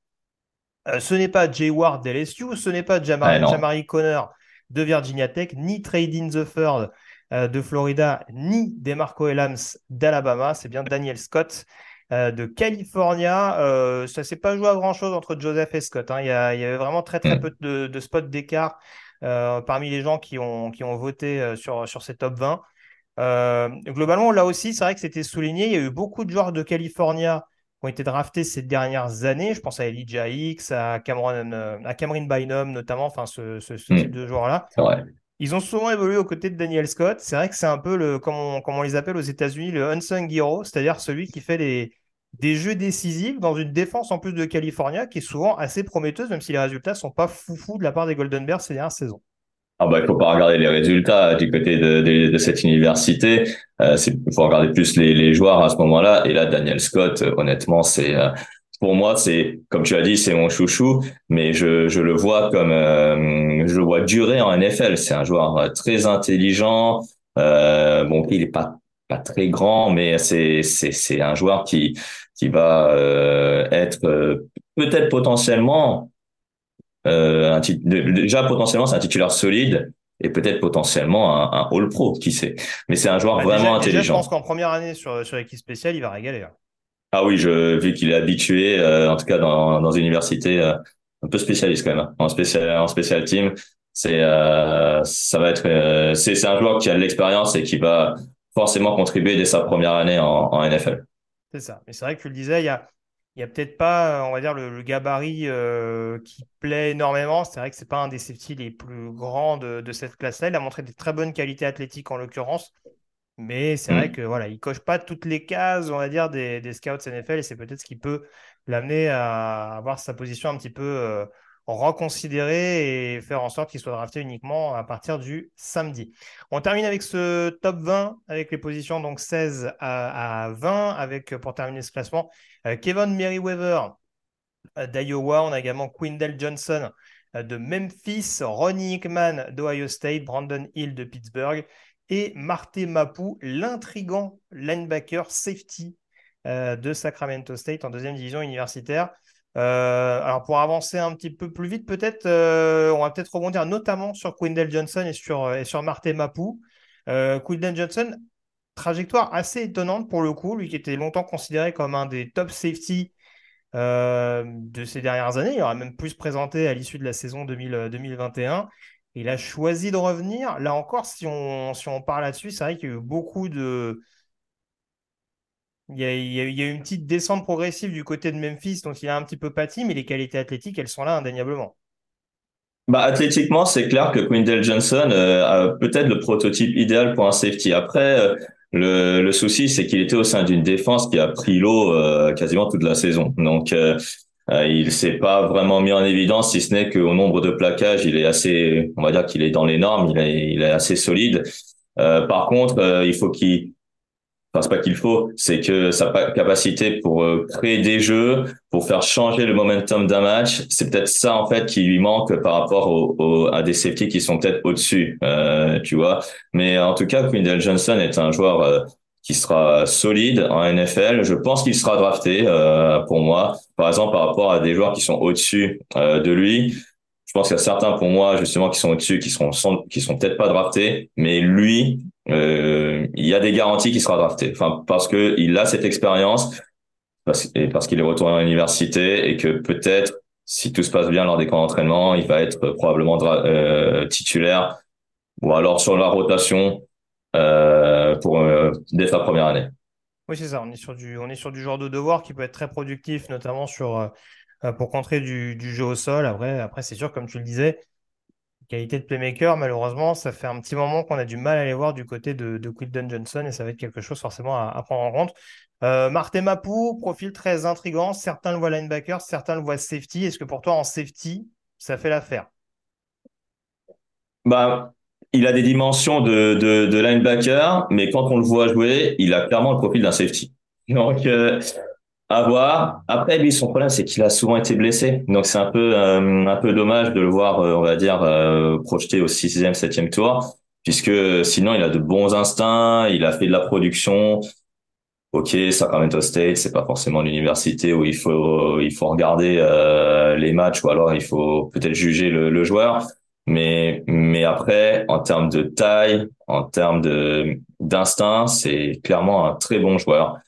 Euh, ce n'est pas Jay Ward d'LSU, ce n'est pas Jamari, Connor de Virginia Tech, ni Trading the Third euh, de Florida, ni DeMarco Elams d'Alabama. C'est bien Daniel Scott euh, de California. ça ne s'est pas joué à grand-chose entre Joseph et Scott. Hein. Il, y a, avait vraiment très très mm. peu de, spots d'écart parmi les gens qui ont, qui ont voté sur, sur ces top 20. globalement, là aussi, c'est vrai que c'était souligné. Il y a eu beaucoup de joueurs de California ont été draftés ces dernières années. Je pense à Elijah X, à Cameron, euh, à Cameron Bynum notamment, enfin ce, ce, hmm. type de joueurs-là. Ils ont souvent évolué aux côtés de Daniel Scott. C'est vrai que c'est un peu le, comme on, les appelle aux États-Unis, le unsung hero, c'est-à-dire celui qui fait les, des jeux décisifs dans une défense en plus de California qui est souvent assez prometteuse, même si les résultats sont pas foufou de la part des Golden Bears ces dernières saisons. Ah bah il faut pas regarder les résultats du côté de, de, de cette université. Euh, il faut regarder plus les, les joueurs à ce moment-là. Et là, Daniel Scott, euh, honnêtement, c'est euh, pour moi, c'est comme tu as dit, c'est mon chouchou, mais je, je le vois comme euh, je le vois durer en NFL. C'est un joueur très intelligent. Euh, bon, il est pas pas très grand, mais c'est c'est c'est un joueur qui qui va être peut-être potentiellement euh, déjà potentiellement c'est un titulaire solide et peut-être potentiellement un, un All Pro, qui sait. Mais c'est un joueur bah, vraiment intelligent. je pense qu'en première année sur sur l'équipe spéciale, il va régaler. Hein. Ah oui, je vu qu'il est habitué, euh, en tout cas dans dans une université euh, un peu spécialiste quand même, hein. en spécial en spécial team. C'est euh, ça va être c'est c'est un joueur qui a de l'expérience et qui va forcément contribuer dès sa première année en, en NFL. C'est ça. Mais c'est vrai que tu le disais, il y a il n'y a peut-être pas, on va dire, le, gabarit euh, qui plaît énormément. C'est vrai que ce n'est pas un des safety les plus grands de, cette classe-là. Il a montré des très bonnes qualités athlétiques en l'occurrence. Mais c'est vrai mm. que voilà, il coche pas toutes les cases, on va dire, des, scouts NFL et c'est peut-être ce qui peut l'amener à avoir sa position un petit peu euh, reconsidérer et faire en sorte qu'il soit drafté uniquement à partir du samedi. On termine avec ce top 20 avec les positions donc 16 à, 20 avec pour terminer ce classement euh, Kevin Merriweather euh, d'Iowa, on a également Quindell Johnson euh, de Memphis, Ronnie Hickman d'Ohio State, Brandon Hill de Pittsburgh et Marte Mapu, l'intrigant linebacker safety de Sacramento State en deuxième division universitaire. Euh, alors pour avancer un petit peu plus vite, peut-être, euh, on va peut-être rebondir notamment sur Quindell Johnson et sur, et sur Martin Mapou. Euh, Quindell Johnson, trajectoire assez étonnante pour le coup, lui qui était longtemps considéré comme un des top safety de ces dernières années. Il aura même plus présenté à l'issue de la saison 2021. Il a choisi de revenir. Là encore, si on, si on parle là-dessus, c'est vrai qu'il y a eu beaucoup de, il y, a, eu une petite descente progressive du côté de Memphis, donc il a un petit peu pâti, mais les qualités athlétiques, elles sont là indéniablement. Bah, athlétiquement, c'est clair que Quindell Johnson euh, a peut-être le prototype idéal pour un safety. Après, euh, le, le, souci, c'est qu'il était au sein d'une défense qui a pris l'eau euh, quasiment toute la saison. Donc, il s'est pas vraiment mis en évidence, si ce n'est qu'au nombre de plaquages, il est assez, on va dire qu'il est dans les normes, il est, il est assez solide. par contre, il faut qu'il enfin c'est pas qu'il faut, c'est que sa capacité pour euh, créer des jeux, pour faire changer le momentum d'un match, c'est peut-être ça en fait qui lui manque par rapport au, à des safety qui sont peut-être au-dessus, euh, tu vois. Mais en tout cas, Quindale Johnson est un joueur euh, qui sera solide en NFL. Je pense qu'il sera drafté euh, pour moi. Par exemple, par rapport à des joueurs qui sont au-dessus de lui, je pense qu'il y a certains pour moi justement qui sont au-dessus, qui seront qui sont peut-être pas draftés, mais lui, euh, il y a des garanties qu'il sera drafté. Enfin, parce que il a cette expérience, parce, parce qu'il est retourné à l'université et que peut-être, si tout se passe bien lors des camps d'entraînement, il va être probablement euh, titulaire ou alors sur la rotation euh, pour dès sa première année. Oui, c'est ça. On est sur du, on est sur du genre de devoir qui peut être très productif, notamment sur pour contrer du, du, jeu au sol. Après, après c'est sûr, comme tu le disais, Qualité de playmaker, malheureusement, ça fait un petit moment qu'on a du mal à les voir du côté de, de Johnson et ça va être quelque chose forcément à, prendre en compte. Euh, Mapou, profil très intrigant. Certains le voient linebacker, certains le voient safety. Est-ce que pour toi, en safety, ça fait l'affaire? Bah, Il a des dimensions de, de, linebacker, mais quand on le voit jouer, il a clairement le profil d'un safety. Donc, euh, à voir. Après, lui, son problème, c'est qu'il a souvent été blessé. Donc, c'est un peu, euh, un peu dommage de le voir, euh, on va dire, euh, projeté au sixième, septième tour, puisque sinon, il a de bons instincts, il a fait de la production. Ok, Sacramento State, c'est pas forcément l'université où il faut, il faut regarder les matchs ou alors il faut peut-être juger le, le joueur. Mais, mais après, en termes de taille, en termes de d'instinct, c'est clairement un très bon joueur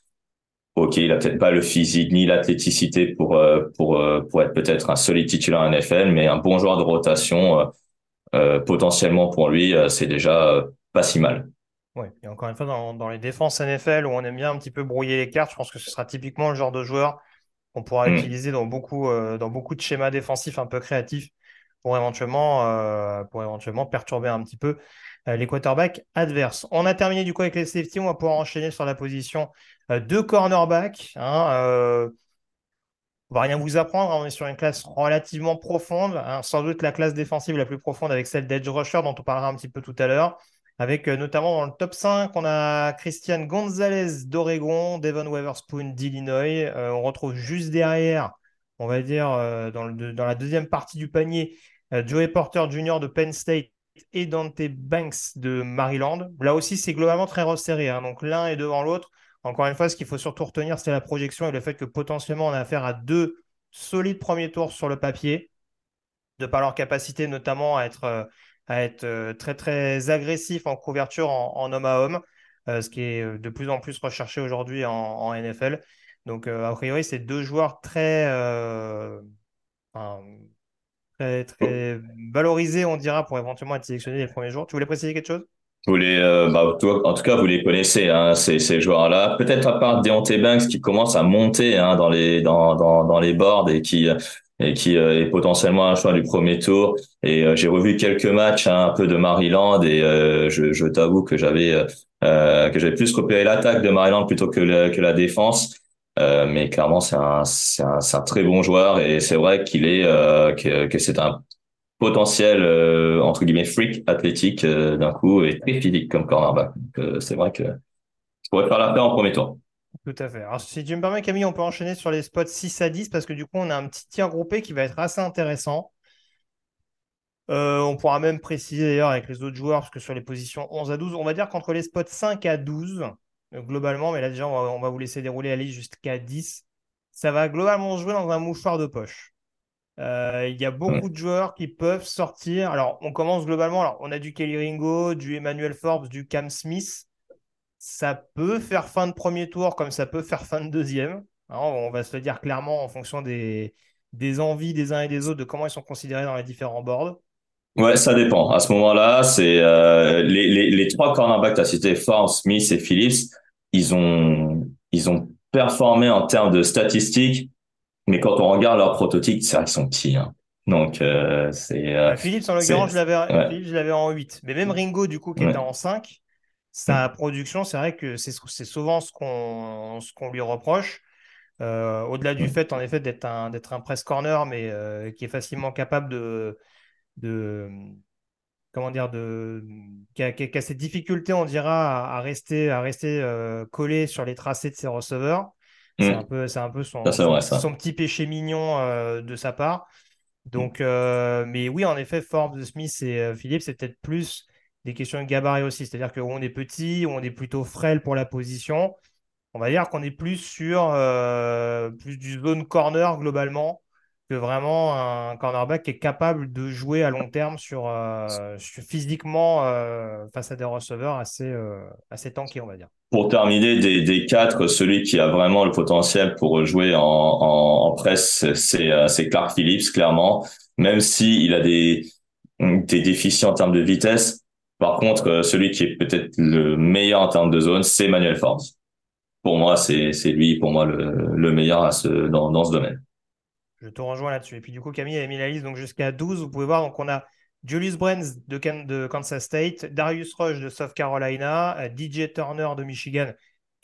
ok, il a peut-être pas le physique ni l'athléticité pour euh, pour euh, pour être peut-être un solide titulaire NFL, mais un bon joueur de rotation euh, potentiellement pour lui, c'est déjà pas si mal. Oui, et encore une fois, dans, dans, les défenses NFL où on aime bien un petit peu brouiller les cartes, je pense que ce sera typiquement le genre de joueur qu'on pourra mm. utiliser dans beaucoup, dans beaucoup de schémas défensifs un peu créatifs pour éventuellement, pour éventuellement perturber un petit peu les quarterbacks adverses. On a terminé du coup avec les safety, on va pouvoir enchaîner sur la position deux cornerbacks. Hein, euh, on va rien vous apprendre, hein, on est sur une classe relativement profonde, hein, sans doute la classe défensive la plus profonde avec celle d'Edge Rusher dont on parlera un petit peu tout à l'heure. Avec euh, notamment dans le top 5, on a Christian Gonzalez d'Oregon, Devon Weatherspoon d'Illinois. on retrouve juste derrière, on va dire, dans, dans, la deuxième partie du panier, Joey Porter Jr. de Penn State et Dante Banks de Maryland. Là aussi, c'est globalement très resserré. donc l'un est devant l'autre. Encore une fois, ce qu'il faut surtout retenir, c'est la projection et le fait que potentiellement on a affaire à deux solides premiers tours sur le papier, de par leur capacité notamment à être, euh, euh, très très agressif en couverture en, homme à homme, euh, ce qui est de plus en plus recherché aujourd'hui en, NFL. Donc a priori, c'est deux joueurs très, très, très valorisés, on dira, pour éventuellement être sélectionnés les premiers jours. Tu voulais préciser quelque chose? Vous les, euh, bah, en tout cas, vous les connaissez, hein, ces, ces joueurs-là. Peut-être à part Deontay Banks qui commence à monter hein, dans les dans, dans, dans les boards et qui et qui euh, est potentiellement un choix du premier tour. Et euh, j'ai revu quelques matchs hein, un peu de Maryland et je, je t'avoue que j'avais que j'avais plus repéré l'attaque de Maryland plutôt que la, que la défense. mais clairement, c'est un, un, un, très bon joueur et c'est vrai qu'il est que, que c'est un potentiel euh, entre guillemets freak athlétique euh, d'un coup et très physique comme cornerback. Euh, c'est vrai que je pourrais faire la paix en premier tour. Tout à fait. Alors, si tu me permets, Camille, on peut enchaîner sur les spots 6 à 10 parce que du coup, on a un petit tir groupé qui va être assez intéressant. on pourra même préciser d'ailleurs avec les autres joueurs parce que sur les positions 11 à 12, on va dire qu'entre les spots 5 à 12, globalement, mais là déjà, on va, on va vous laisser dérouler la liste jusqu'à 10, ça va globalement jouer dans un mouchoir de poche. Euh, il y a beaucoup de joueurs qui peuvent sortir. Alors, on commence globalement. Alors, on a du Kelly Ringo, du Emmanuel Forbes, du Cam Smith. Ça peut faire fin de premier tour comme ça peut faire fin de deuxième. on va se le dire clairement en fonction des, des envies des uns et des autres de comment ils sont considérés dans les différents boards. Ouais, ça dépend. À ce moment-là, c'est euh, les, les, les, trois cornerbacks, tu as cité Forbes, Smith et Phillips, ils ont, ils ont performé en termes de statistiques mais quand on regarde leurs prototypes, c'est vrai qu'ils sont petits. Hein. Donc, euh, c'est. Euh, Philippe, en l'occurrence, je l'avais en 8. Mais même Ringo, du coup, qui était en 5, sa production, c'est vrai que c'est souvent ce qu'on qu'on lui reproche. Euh, au-delà du fait, en effet, d'être un, un press corner, mais qui est facilement capable de, de, comment dire, de, qui a, cette difficulté, on dira, à, rester, à rester collé sur les tracés de ses receveurs. C'est mm. un peu, c'est un peu son, son, petit péché mignon de sa part. Donc, mais oui, en effet, Forbes, Smith et Philippe, c'est peut-être plus des questions de gabarit aussi. C'est-à-dire qu'on est petit, on est plutôt frêle pour la position. On va dire qu'on est plus sur plus du zone corner globalement que vraiment un cornerback qui est capable de jouer à long terme sur, euh, physiquement euh, face à des receveurs assez, euh, assez tankés, on va dire. Pour terminer, des, des, quatre, celui qui a vraiment le potentiel pour jouer en, en, presse, c'est Clark Phillips, clairement. Même il a des, des déficits en termes de vitesse. Par contre, celui qui est peut-être le meilleur en termes de zone, c'est Manuel Forbes. Pour moi, c'est lui, pour moi, le, le meilleur à ce, dans, dans ce domaine. Je te rejoins là-dessus. Et puis du coup, Camille a mis la liste donc jusqu'à 12. Vous pouvez voir, donc on a Julius Brands de, de Kansas State, Darius Rush de South Carolina, euh, DJ Turner de Michigan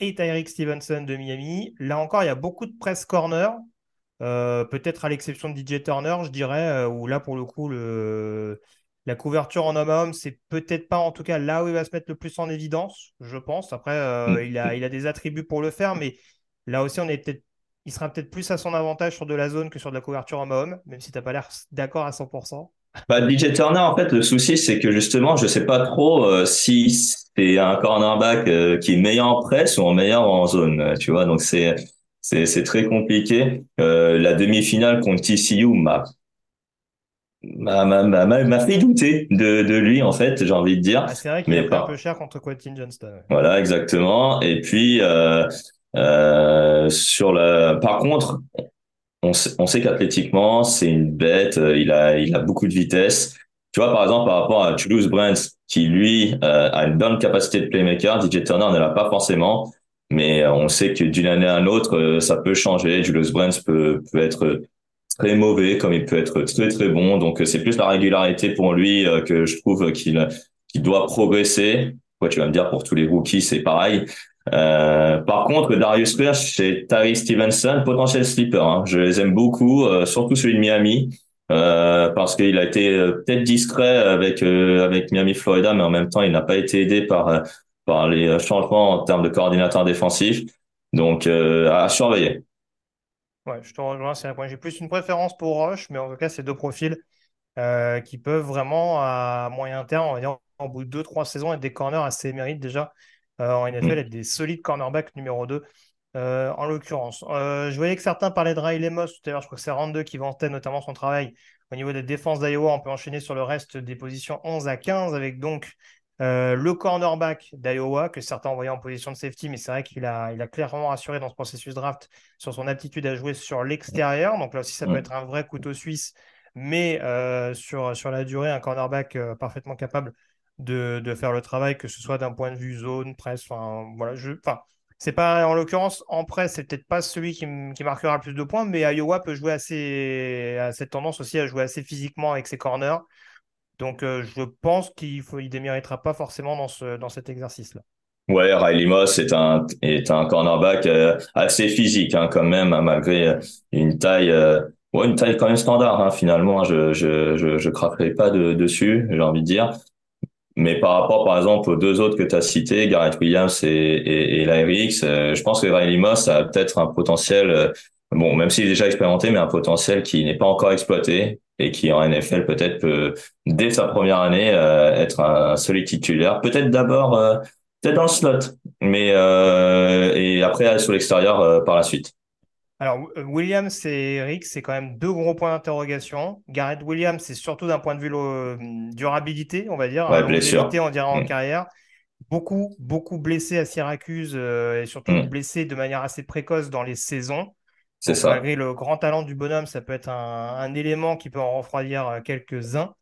et Tyreek Stevenson de Miami. Là encore, il y a beaucoup de press corner. Euh, peut-être à l'exception de DJ Turner, je dirais, euh, où là, pour le coup, le... la couverture en homme à homme, c'est peut-être pas en tout cas là où il va se mettre le plus en évidence, je pense. Après, mm. il, a, il a des attributs pour le faire, mais là aussi, on est peut-être il sera peut-être plus à son avantage sur de la zone que sur de la couverture en homme, même si tu n'as pas l'air d'accord à 100%. Bah, DJ Turner, en fait, le souci, c'est que justement, je ne sais pas trop euh, si c'est un cornerback euh, qui est meilleur en presse ou en meilleur en zone, euh, tu vois. Donc, c'est, c'est, très compliqué. la demi-finale contre TCU m'a m'a fait douter de, de lui en fait j'ai envie de dire ah, c'est vrai qu'il est un peu cher contre Quentin Johnston voilà exactement et puis euh, sur la, par contre, on sait, on sait qu'athlétiquement, c'est une bête. Euh, il a, il a beaucoup de vitesse. Tu vois, par exemple, par rapport à Toulouse Brands, qui lui euh, a une bonne capacité de playmaker, DJ Turner ne l'a pas forcément, mais on sait que d'une année à l'autre, ça peut changer. Julius Brands peut, peut être très mauvais, comme il peut être très très bon. Donc c'est plus la régularité pour lui que je trouve qu'il qu'il doit progresser. Quoi, tu vas me dire pour tous les rookies, c'est pareil. Euh, par contre, Darius Rush et Tari Stevenson, potentiel sleeper. Hein. Je les aime beaucoup, euh, surtout celui de Miami, euh, parce qu'il a été peut-être discret avec avec Miami Florida, mais en même temps, il n'a pas été aidé par par les changements en termes de coordinateur défensif. Donc, à surveiller. Ouais, je te rejoins. C'est un point. J'ai plus une préférence pour Rush, mais en tout cas, c'est deux profils qui peuvent vraiment à moyen terme, on bout de deux trois saisons, être des corners assez mérites déjà. Euh, en NFL, mm. être des solides cornerbacks numéro 2. Euh, en l'occurrence. Euh, je voyais que certains parlaient de Riley Moss tout à l'heure. Je crois que c'est Rand qui vantait notamment son travail au niveau des défenses d'Iowa. On peut enchaîner sur le reste des positions 11 à 15 avec donc le cornerback d'Iowa que certains envoyé en position de safety, mais c'est vrai qu'il a, il a clairement assuré dans ce processus draft sur son aptitude à jouer sur l'extérieur. Donc là aussi, ça peut être un vrai couteau suisse, mais sur, sur la durée, un cornerback parfaitement capable de, faire le travail, que ce soit d'un point de vue zone, presse. Enfin, voilà, je. Enfin, c'est pas en l'occurrence en presse, c'est peut-être pas celui qui, qui, marquera le plus de points, mais Iowa peut jouer assez à cette tendance aussi à jouer assez physiquement avec ses corners. Donc euh, je pense qu'il faut, il déméritera pas forcément dans ce dans cet exercice-là. Ouais, Riley Moss est un est un cornerback euh, assez physique hein, quand même, hein, malgré euh, une taille. Une taille quand même standard hein, finalement. Je je je, je craquerai pas de, dessus, j'ai envie de dire. Mais par rapport, par exemple, aux deux autres que tu as cités, Garrett Williams et, et, et Lyrix, euh, je pense que Riley Moss a peut-être un potentiel, euh, bon, même s'il est déjà expérimenté, mais un potentiel qui n'est pas encore exploité et qui en NFL peut-être peut, dès sa première année, euh, être un, solide titulaire. Peut-être d'abord, peut-être dans le slot, mais et après aller sur l'extérieur par la suite. Alors, euh, Williams et Eric, c'est quand même deux gros points d'interrogation. Garrett Williams, c'est surtout d'un point de vue euh, durabilité, on va dire. Ouais, blessure. On dirait en mm. carrière. Beaucoup, beaucoup blessés à Syracuse euh, et surtout mm. blessés de manière assez précoce dans les saisons. C'est ça. Malgré le grand talent du bonhomme, ça peut être un, élément qui peut en refroidir quelques-uns.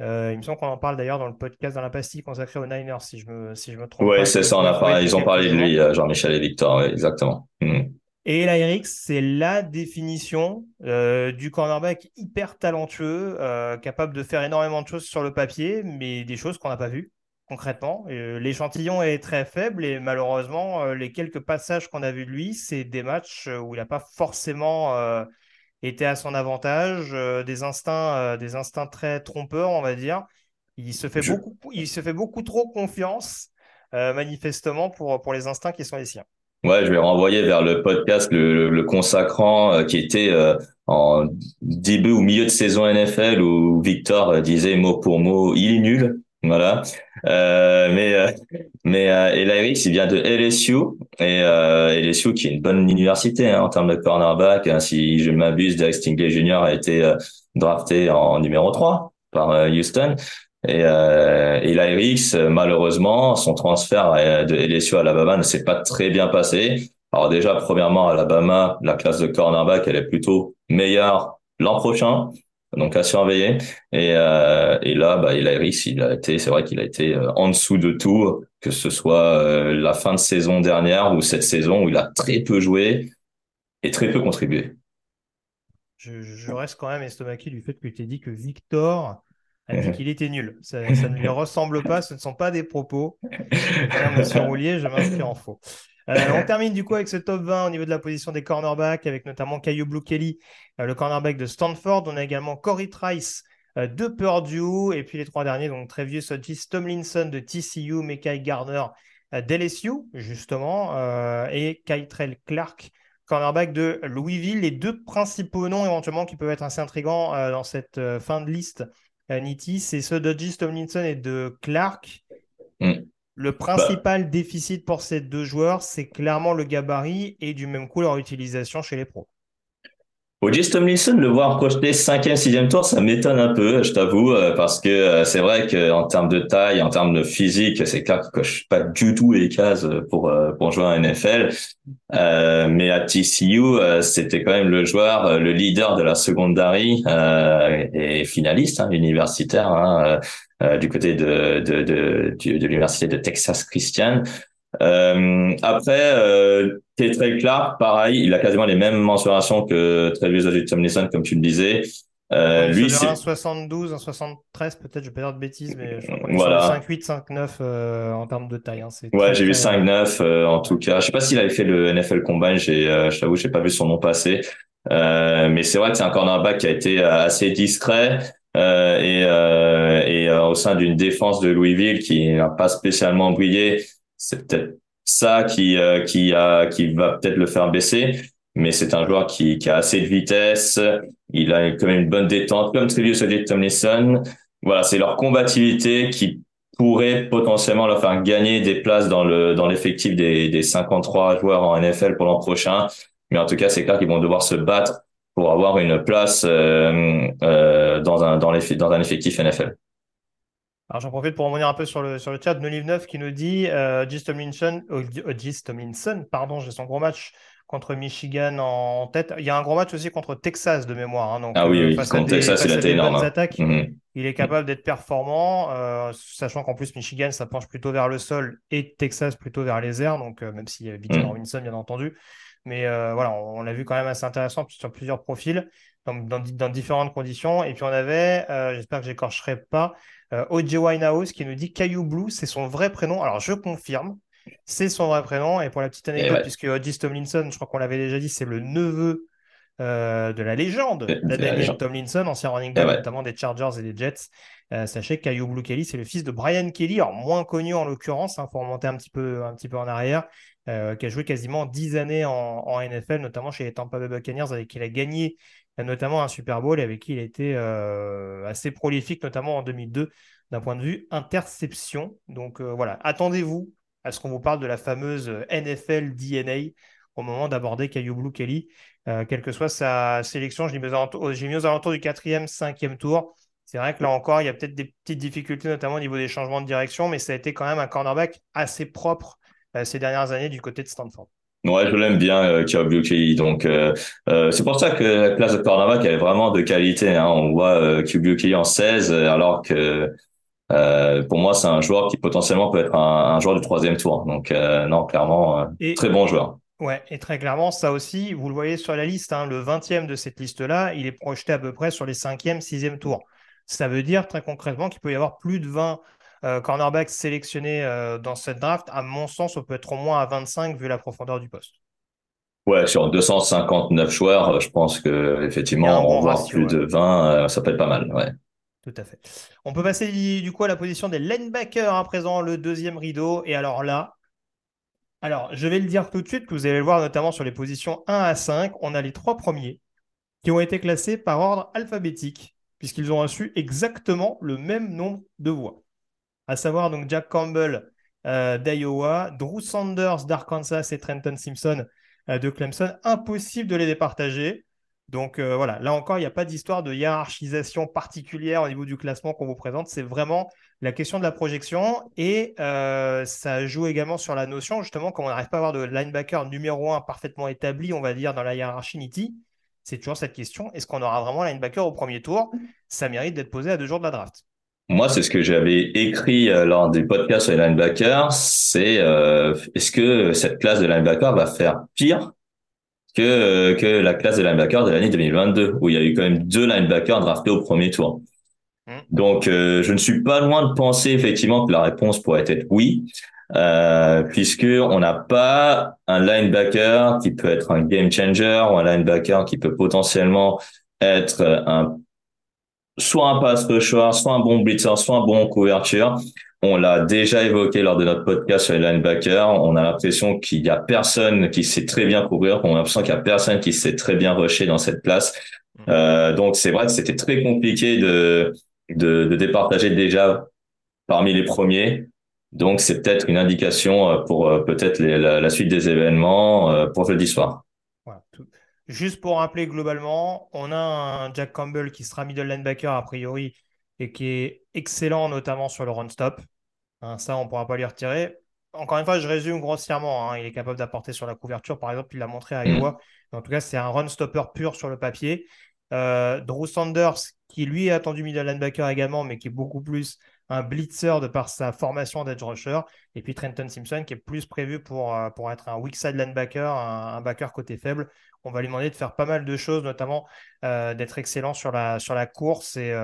il me semble qu'on en parle d'ailleurs dans le podcast dans la pastille consacré aux Niners, si je me, si je me trompe. Oui, c'est ça, on a parlé, ils ont parlé de lui, Jean-Michel et Victor, exactement. Mm. Et l'Airix, c'est la définition euh, du cornerback hyper talentueux, euh, capable de faire énormément de choses sur le papier, mais des choses qu'on n'a pas vues concrètement. Euh, l'échantillon est très faible et malheureusement, les quelques passages qu'on a vus de lui, c'est des matchs où il n'a pas forcément été à son avantage, des, instincts, des instincts très trompeurs, on va dire. Il se fait, beaucoup, il se fait beaucoup trop confiance, manifestement, pour, pour les instincts qui sont les siens. Ouais, je vais renvoyer vers le podcast le, le, consacrant qui était en début ou milieu de saison NFL où Victor disait mot pour mot il est nul voilà. Euh, mais euh, mais euh, il vient de LSU et euh, LSU qui est une bonne université hein, en termes de cornerback. Hein, si je m'abuse, Derek Stingley Jr. a été euh, drafté en numéro 3 par euh, Houston. Et, euh, et malheureusement, son transfert de LSU à Alabama ne s'est pas très bien passé. Alors déjà, premièrement, Alabama, la classe de cornerback, elle est plutôt meilleure l'an prochain donc à surveiller. Et, euh, et là, bah, il a il a été, c'est vrai qu'il a été euh, en dessous de tout, que ce soit euh, la fin de saison dernière ou cette saison où il a très peu joué et très peu contribué. Je, je reste quand même estomaqué du fait que tu t'es dit que Victor a dit qu'il était nul. Ça, ça, ne lui (laughs) ressemble pas, ce ne sont pas des propos. Monsieur Roulier, je m'inscris en faux. Euh, on termine du coup avec ce top 20 au niveau de la position des cornerbacks, avec notamment Caillou Blue Kelly, euh, le cornerback de Stanford. On a également Corey Trice euh, de Purdue, et puis les trois derniers, donc Trevius Hodges Tomlinson de TCU, Mekai Garner d'LSU, justement, et Kytrell Clark, cornerback de Louisville. Les deux principaux noms éventuellement qui peuvent être assez intrigants dans cette fin de liste, Niti, c'est ceux d'Hodges Tomlinson et de Clark. Mm. Le bah. principal déficit pour ces deux joueurs, c'est clairement le gabarit et du même coup leur utilisation chez les pros. O.J. Tomlinson, le voir projeter 5e, 6e tour, ça m'étonne un peu, je t'avoue, euh, parce que euh, c'est vrai qu'en termes de taille, en termes de physique, c'est clair je suis pas du tout les cases pour, euh, pour jouer en NFL. Euh, mais à TCU, c'était quand même le joueur, le leader de la secondary et finaliste hein, universitaire hein, du côté de, de, de, de l'université de Texas Christian. Euh, après, euh, très Clark, pareil, il a quasiment les mêmes mensurations que Travis Tomlinson, comme tu le disais. Euh, lui, c'est un 72, un 73, peut-être, je vais pas dire de bêtises, mais je crois voilà. 5-8, 5-9 euh, en termes de taille. Hein, ouais, j'ai vu 5-9 euh, en tout cas. Je sais pas s'il avait fait le NFL Combine, j'ai, euh, je t'avoue, j'ai pas vu son nom passer. mais c'est vrai que c'est un cornerback qui a été assez discret. et, et au sein d'une défense de Louisville qui n'a pas spécialement brillé, c'est peut-être ça qui euh, qui a qui va peut-être le faire baisser. Mais c'est un joueur qui, qui a assez de vitesse. Il a quand même une bonne détente comme Trevius Odette Tomlinson voilà c'est leur combativité qui pourrait potentiellement leur faire gagner des places dans le dans l'effectif des des 53 joueurs en NFL pour l'an prochain. Mais en tout cas c'est clair qu'ils vont devoir se battre pour avoir une place euh, euh, dans un dans, dans un effectif NFL alors j'en profite pour revenir un peu sur le, sur le chat. Nolive9 qui nous dit euh, Gis Tomlinson, euh, Tomlinson, pardon, j'ai son gros match contre Michigan en tête. Il y a un gros match aussi contre Texas de mémoire. Hein, donc, ah oui, oui. contre Texas, il a été énorme. Hein. Mhm. Il est capable d'être performant, euh, sachant qu'en plus Michigan, ça penche plutôt vers le sol et Texas plutôt vers les airs. Donc, euh, même si euh, Victor mm. Robinson, bien entendu. Mais euh, voilà, on, on l'a vu quand même assez intéressant sur plusieurs profils, dans, dans, dans différentes conditions. Et puis on avait, j'espère que j'écorcherai pas, euh, OJ Winehouse qui nous dit Caillou Blue, c'est son vrai prénom. Alors je confirme, c'est son vrai prénom. Et pour la petite anecdote, puisque Odis Tomlinson, je crois qu'on l'avait déjà dit, c'est le neveu euh, de la légende Daniel Tomlinson, ancien running back notamment des Chargers et des Jets. Euh, sachez que Caillou Blue Kelly, c'est le fils de Brian Kelly, alors moins connu en l'occurrence, hein, pour remonter un petit peu, un petit peu en arrière, euh, qui a joué quasiment 10 années en, en, NFL, notamment chez les Tampa Bay Buccaneers, avec qui il a gagné notamment un Super Bowl et avec qui il été euh, assez prolifique, notamment en 2002, d'un point de vue interception. Donc euh, voilà, attendez-vous à ce qu'on vous parle de la fameuse NFL DNA au moment d'aborder Caillou Blue Kelly, euh, quelle que soit sa sélection. Je l'ai mis, aux alentours du quatrième, cinquième tour. C'est vrai que là encore, il y a peut-être des petites difficultés, notamment au niveau des changements de direction, mais ça a été quand même un cornerback assez propre ces dernières années du côté de Stanford. Ouais, je l'aime bien, euh, Donc, euh, euh, c'est pour ça que la classe de elle est vraiment de qualité. Hein. On voit euh, en 16, alors que euh, pour moi, c'est un joueur qui potentiellement peut être un, joueur du troisième tour. Donc, non, clairement, très bon joueur. Ouais, et très clairement, ça aussi, vous le voyez sur la liste, hein, le 20e de cette liste-là, il est projeté à peu près sur les 5e, 6e tours. Ça veut dire très concrètement qu'il peut y avoir plus de 20 euh, cornerback sélectionné euh, dans cette draft, à mon sens, on peut être au moins à 25 vu la profondeur du poste. Ouais, sur 259 joueurs, je pense que effectivement, on va plus de 20, euh, ça peut être pas mal. Ouais. Tout à fait. On peut passer du coup à la position des linebackers à présent, le deuxième rideau. Et alors là, alors je vais le dire tout de suite, que vous allez le voir notamment sur les positions 1 à 5, on a les trois premiers qui ont été classés par ordre alphabétique, puisqu'ils ont reçu exactement le même nombre de voix. À savoir donc Jack Campbell euh, d'Iowa, Drew Sanders d'Arkansas et Trenton Simpson euh, de Clemson. Impossible de les départager. Donc euh, voilà, là encore, il n'y a pas d'histoire de hiérarchisation particulière au niveau du classement qu'on vous présente. C'est vraiment la question de la projection et ça joue également sur la notion, justement, quand on n'arrive pas à avoir de linebacker numéro un parfaitement établi, on va dire, dans la hiérarchie Niti, c'est toujours cette question est-ce qu'on aura vraiment un linebacker au premier tour? Ça mérite d'être posé à deux jours de la draft. Moi, c'est ce que j'avais écrit euh, lors du podcast sur les linebackers. C'est est-ce que cette classe de linebacker va faire pire que, euh, que la classe des linebackers de l'année 2022, où il y a eu quand même deux linebackers draftés au premier tour? Mmh. Donc, euh, je ne suis pas loin de penser effectivement que la réponse pourrait être oui, euh, puisque on n'a pas un linebacker qui peut être un game changer ou un linebacker qui peut potentiellement être un soit un pass rusher, soit un bon blitzer, soit un bon couverture. On l'a déjà évoqué lors de notre podcast sur les linebackers. On a l'impression qu'il y a personne qui sait très bien couvrir. On a l'impression qu'il y a personne qui sait très bien rusher dans cette place. Mm. Euh, donc c'est vrai que c'était très compliqué de, de, de départager déjà parmi les premiers. Donc c'est peut-être une indication euh, pour euh, peut-être la, la, suite des événements euh, pour jeudi soir. Juste pour rappeler globalement, on a un Jack Campbell qui sera middle linebacker a priori et qui est excellent notamment sur le run stop. Hein, ça, on ne pourra pas lui retirer. Encore une fois, je résume grossièrement. Hein. il est capable d'apporter sur la couverture, par exemple, il l'a montré à Iowa. Mm. En tout cas, c'est un run stopper pur sur le papier. Euh, Drew Sanders, qui lui est attendu middle linebacker également, mais qui est beaucoup plus un blitzer de par sa formation d'edge rusher. Et puis Trenton Simpson, qui est plus prévu pour, euh, pour être un weak side linebacker, un, backer côté faible. On va lui demander de faire pas mal de choses, notamment euh, d'être excellent sur la, sur la course et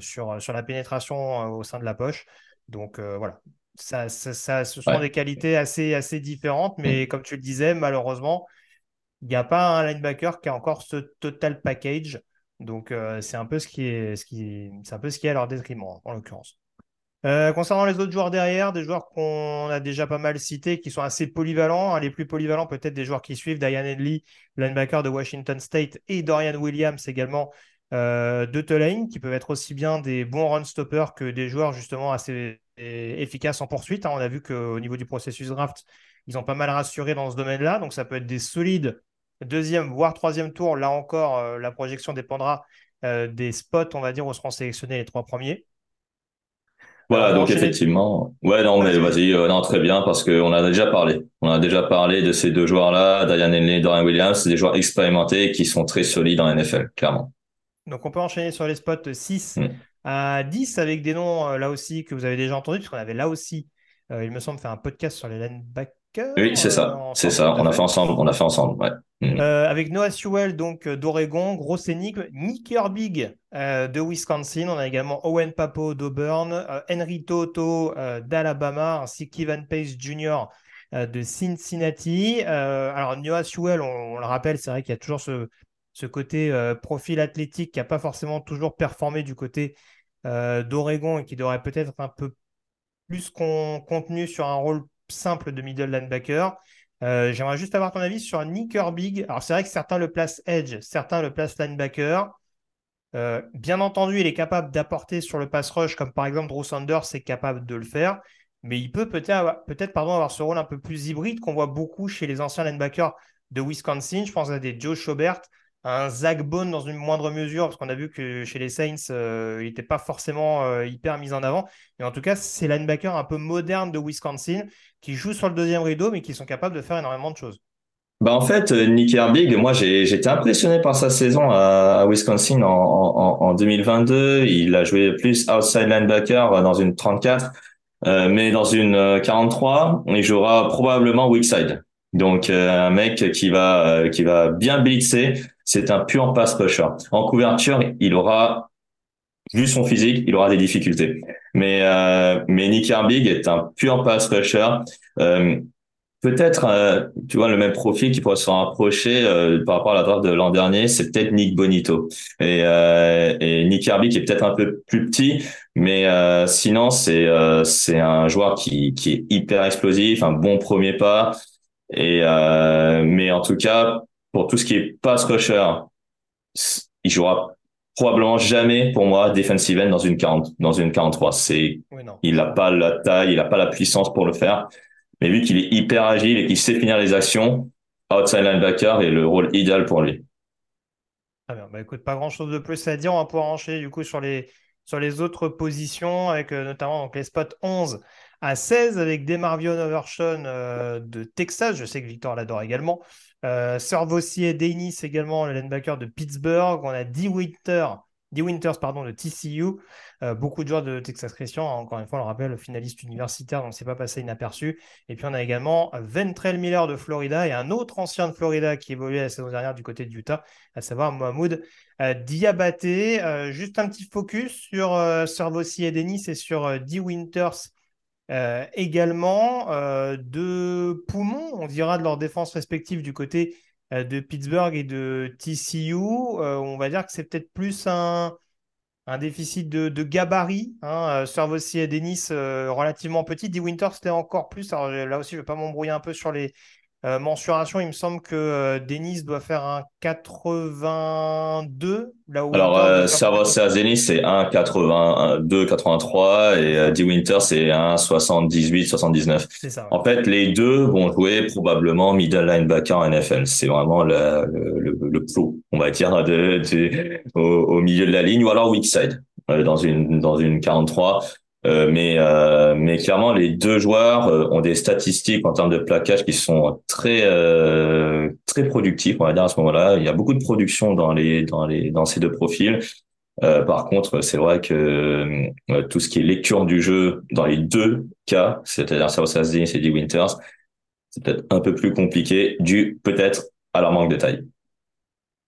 sur, sur la pénétration au sein de la poche. Donc euh, voilà, ça, ça, ce sont des qualités assez, assez différentes, mais mm. comme tu le disais, malheureusement, il n'y a pas un linebacker qui a encore ce total package. Donc euh, c'est un peu ce qui est, ce qui, c'est un peu ce qui est à leur détriment en l'occurrence. Euh, concernant les autres joueurs derrière, des joueurs qu'on a déjà pas mal cités, qui sont assez polyvalents, hein, les plus polyvalents peut-être des joueurs qui suivent, Diane Henley, linebacker de Washington State, et Dorian Williams également, euh, de Tulane, qui peuvent être aussi bien des bons run stoppers que des joueurs justement assez efficaces en poursuite. Hein. On a vu qu'au niveau du processus draft, ils ont pas mal rassuré dans ce domaine-là. Donc ça peut être des solides deuxième, voire troisième tour. Là encore, euh, la projection dépendra euh, des spots, on va dire, où seront sélectionnés les trois premiers. Voilà, donc effectivement. Ouais, non, mais vas-y, non, très bien, parce qu'on a déjà parlé. On a déjà parlé de ces deux joueurs-là, Diane Henley et Dorian Williams, des joueurs expérimentés qui sont très solides en NFL, clairement. Donc on peut enchaîner sur les spots 6 mm. à 10 avec des noms euh, là aussi que vous avez déjà entendus, puisqu'on avait là aussi, euh, il me semble, fait un podcast sur les linebackers. Oui, c'est ça, euh, c'est ça. On a fait ensemble, on a fait ensemble, ouais. Mm. avec Noah Sewell, donc d'Oregon, grosse énigme. Nick Herbig de Wisconsin. On a également Owen Papo d'Auburn, Henry Toto d'Alabama, ainsi qu'Evan Pace Jr. de Cincinnati. alors Noah Sewell, on, le rappelle, c'est vrai qu'il y a toujours ce, ce côté euh, profil athlétique qui n'a pas forcément toujours performé du côté euh, d'Oregon et qui devrait peut-être être un peu plus contenu sur un rôle simple de middle linebacker. Euh, j'aimerais juste avoir ton avis sur Nick Herbig. Alors, c'est vrai que certains le placent edge, certains le placent linebacker. bien entendu, il est capable d'apporter sur le pass rush, comme par exemple Drew Sanders est capable de le faire. Mais il peut peut-être avoir, peut avoir ce rôle un peu plus hybride qu'on voit beaucoup chez les anciens linebackers de Wisconsin. Je pense à des Joe Schobert, un Zach Bone dans une moindre mesure, parce qu'on a vu que chez les Saints, euh, il n'était pas forcément euh, hyper mis en avant. Mais en tout cas, c'est linebacker un peu moderne de Wisconsin qui joue sur le deuxième rideau, mais qui sont capables de faire énormément de choses. Bah en fait, euh, Nick Herbig, moi j'étais impressionné par sa saison à, Wisconsin en, en, 2022. Il a joué plus outside linebacker dans une 34, mais dans une 43, il jouera probablement weak side. Donc un mec qui va qui va bien blitzer, c'est un pur pass rusher. En couverture, il aura, vu son physique, il aura des difficultés. Mais, euh, mais Nick Herbig est un pur pass rusher. Euh, peut-être, euh, tu vois, le même profil qui pourrait se rapprocher euh, par rapport à la draft de l'an dernier, c'est peut-être Nick Bonito et, euh, et Nick Herbie qui est peut-être un peu plus petit, mais sinon c'est c'est un joueur qui qui est hyper explosif, un bon premier pas et mais en tout cas pour tout ce qui est pass rusher, il jouera probablement jamais pour moi defensive end dans une 40 dans une 43 c'est il n'a pas la taille il n'a pas la puissance pour le faire. Mais vu qu'il est hyper agile et qu'il sait finir les actions outside linebacker est le rôle idéal pour lui. Très bien. Bah écoute pas grand chose de plus à dire. On va pouvoir enchaîner du coup sur les sur les autres positions avec euh, notamment donc les spots 11 à 16 avec Demarvion Overshawn euh, de Texas je sais que Victor l'adore également euh, et Dennis également, le linebacker de Pittsburgh. On a D. Winter, D. Winters pardon, de TCU. Euh, beaucoup de joueurs de Texas Christian, encore une fois, on le rappelle, finaliste universitaire, donc c'est pas passé inaperçu. Et puis on a également Ventrell Miller de Florida et un autre ancien de Florida qui évoluait la saison dernière du côté de Utah, à savoir Mohamed euh, Diabaté. Juste un petit focus sur et Dennis et sur D. Winters euh, également, euh, deux poumons, on dira, de leur défense respective du côté euh, de Pittsburgh et de TCU. on va dire que c'est peut-être plus un, déficit de, de gabarit. Hein. et Dennis, relativement petit. D. Winter, c'était encore plus. Alors là aussi, je ne vais pas m'embrouiller un peu sur les, euh, mensuration, il me semble que euh, Denis doit faire un 82. Là où Alors, euh, Servos Denis, c'est un 82, 83 et euh, D. Winter, c'est un 78, 79. Ça, En fait, les deux vont jouer probablement middle linebacker en NFL. C'est vraiment le, le, le, pro, on va dire, de, de au, au, milieu de la ligne ou alors weak side dans une, dans une 43. Euh, mais euh, mais clairement les deux joueurs euh, ont des statistiques en termes de plaquage qui sont très euh, très productifs on va dire à ce moment-là. Il y a beaucoup de production dans les dans les dans ces deux profils. Par contre c'est vrai que tout ce qui est lecture du jeu dans les deux cas c'est-à-dire South et D Winters c'est peut-être un peu plus compliqué dû peut-être à leur manque de taille.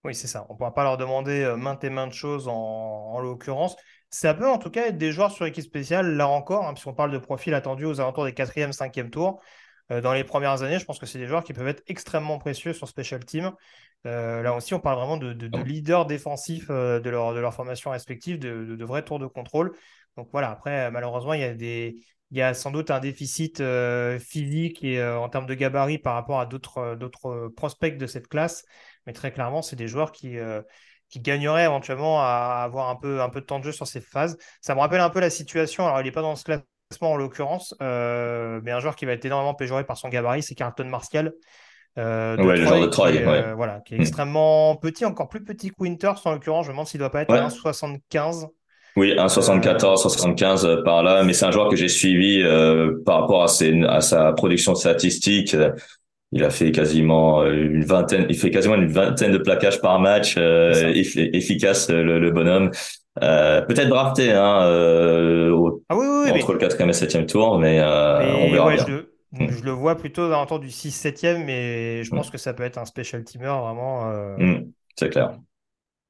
Oui c'est ça. On pourra pas leur demander maintes et maintes choses en, en l'occurrence ça peut en tout cas être des joueurs sur équipe spéciale, là encore, hein, puisqu'on parle de profils attendus aux alentours des 4e, 5e tours. Euh, dans les premières années, je pense que c'est des joueurs qui peuvent être extrêmement précieux sur Special Team. Euh, là aussi, on parle vraiment de, de, leaders défensifs euh, de, leur, de leur formation respective, de, de, vrais tours de contrôle. Donc voilà, après, malheureusement, il y a, des, il y a sans doute un déficit physique et en termes de gabarit par rapport à d'autres, d'autres prospects de cette classe. Mais très clairement, c'est des joueurs qui, qui gagnerait éventuellement à avoir un peu, un peu de temps de jeu sur ces phases. Ça me rappelle un peu la situation, alors il n'est pas dans ce classement en l'occurrence, euh, mais un joueur qui va être énormément péjoré par son gabarit, c'est Carlton Martial. Euh, ouais, le genre de Troy, euh, voilà, qui est mm. extrêmement petit, encore plus petit que Winters en l'occurrence. Je me demande s'il ne doit pas être ouais. 1,75. Oui, 1,74, 75 par là, mais c'est un joueur que j'ai suivi par rapport à, ses, à sa production statistique il a fait quasiment euh, une vingtaine, il fait quasiment une vingtaine de plaquages par match, euh, efficace le, le bonhomme. Euh, peut-être drafté hein, euh, ah oui, oui, entre le quatrième et septième tour, mais, euh, on verra bien. Je, le, mm. je, le vois plutôt dans l'entour du 6-7e, mais je pense mm. que ça peut être un special teamer vraiment. Mm, c'est clair.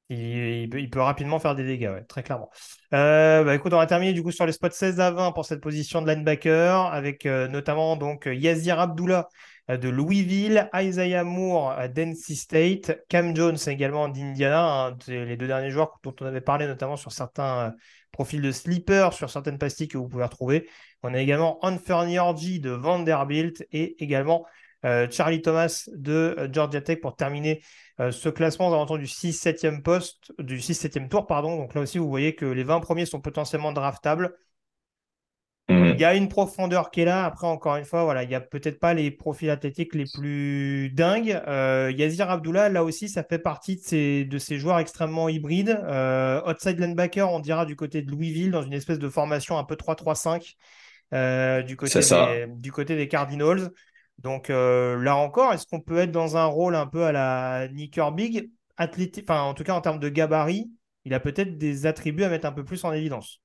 Il, il, peut, rapidement faire des dégâts, ouais, très clairement. Euh, bah, écoute, on va terminer du coup sur les spots 16 à 20 pour cette position de linebacker, avec notamment donc Yazir Abdullah euh, de Louisville, Isaiah Moore à Densey State, Cam Jones également d'Indiana, hein, les deux derniers joueurs dont on avait parlé notamment sur certains euh, profils de sleeper, sur certaines pastilles que vous pouvez retrouver. On a également Orgy de Vanderbilt et également euh, Charlie Thomas de Georgia Tech pour terminer ce classement aux alentours du 6-7e poste, du 6-7e tour, pardon. Donc là aussi, vous voyez que les 20 premiers sont potentiellement draftables. Mhm. Il y a une profondeur qui est là. Après, encore une fois, voilà, il n'y a peut-être pas les profils athlétiques les plus dingues. Euh, Yazir Abdullah, là aussi, ça fait partie de ces, de ces joueurs extrêmement hybrides. Euh, outside linebacker, on dira du côté de Louisville, dans une espèce de formation un peu 3-3-5 euh, du, côté des, du côté des Cardinals. Donc là encore, est-ce qu'on peut être dans un rôle un peu à la Nick Big enfin en tout cas en termes de gabarit, il a peut-être des attributs à mettre un peu plus en évidence.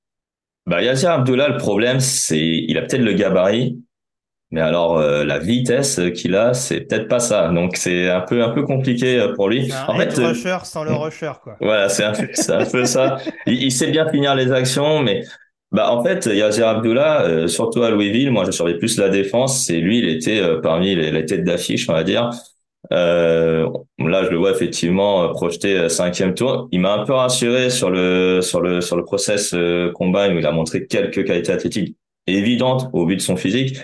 Bah, Yassir Abdullah, le problème, c'est il a peut-être le gabarit, mais alors euh, la vitesse qu'il a, c'est peut-être pas ça. Donc c'est un peu un peu compliqué euh, pour lui. Un en fait, euh, rusher sans le rusher quoi. Voilà, c'est un, un peu ça. Il, il, sait bien finir les actions, mais Bah en fait, Yazir Abdullah, euh, surtout à Louisville, moi je surveille plus la défense. C'est lui, il était euh, parmi les, les, têtes d'affiche, on va dire. Euh, là, je le vois effectivement euh, projeté cinquième tour. Il m'a un peu rassuré sur le sur le sur le process combat où il a montré quelques qualités athlétiques évidentes au vu de son physique.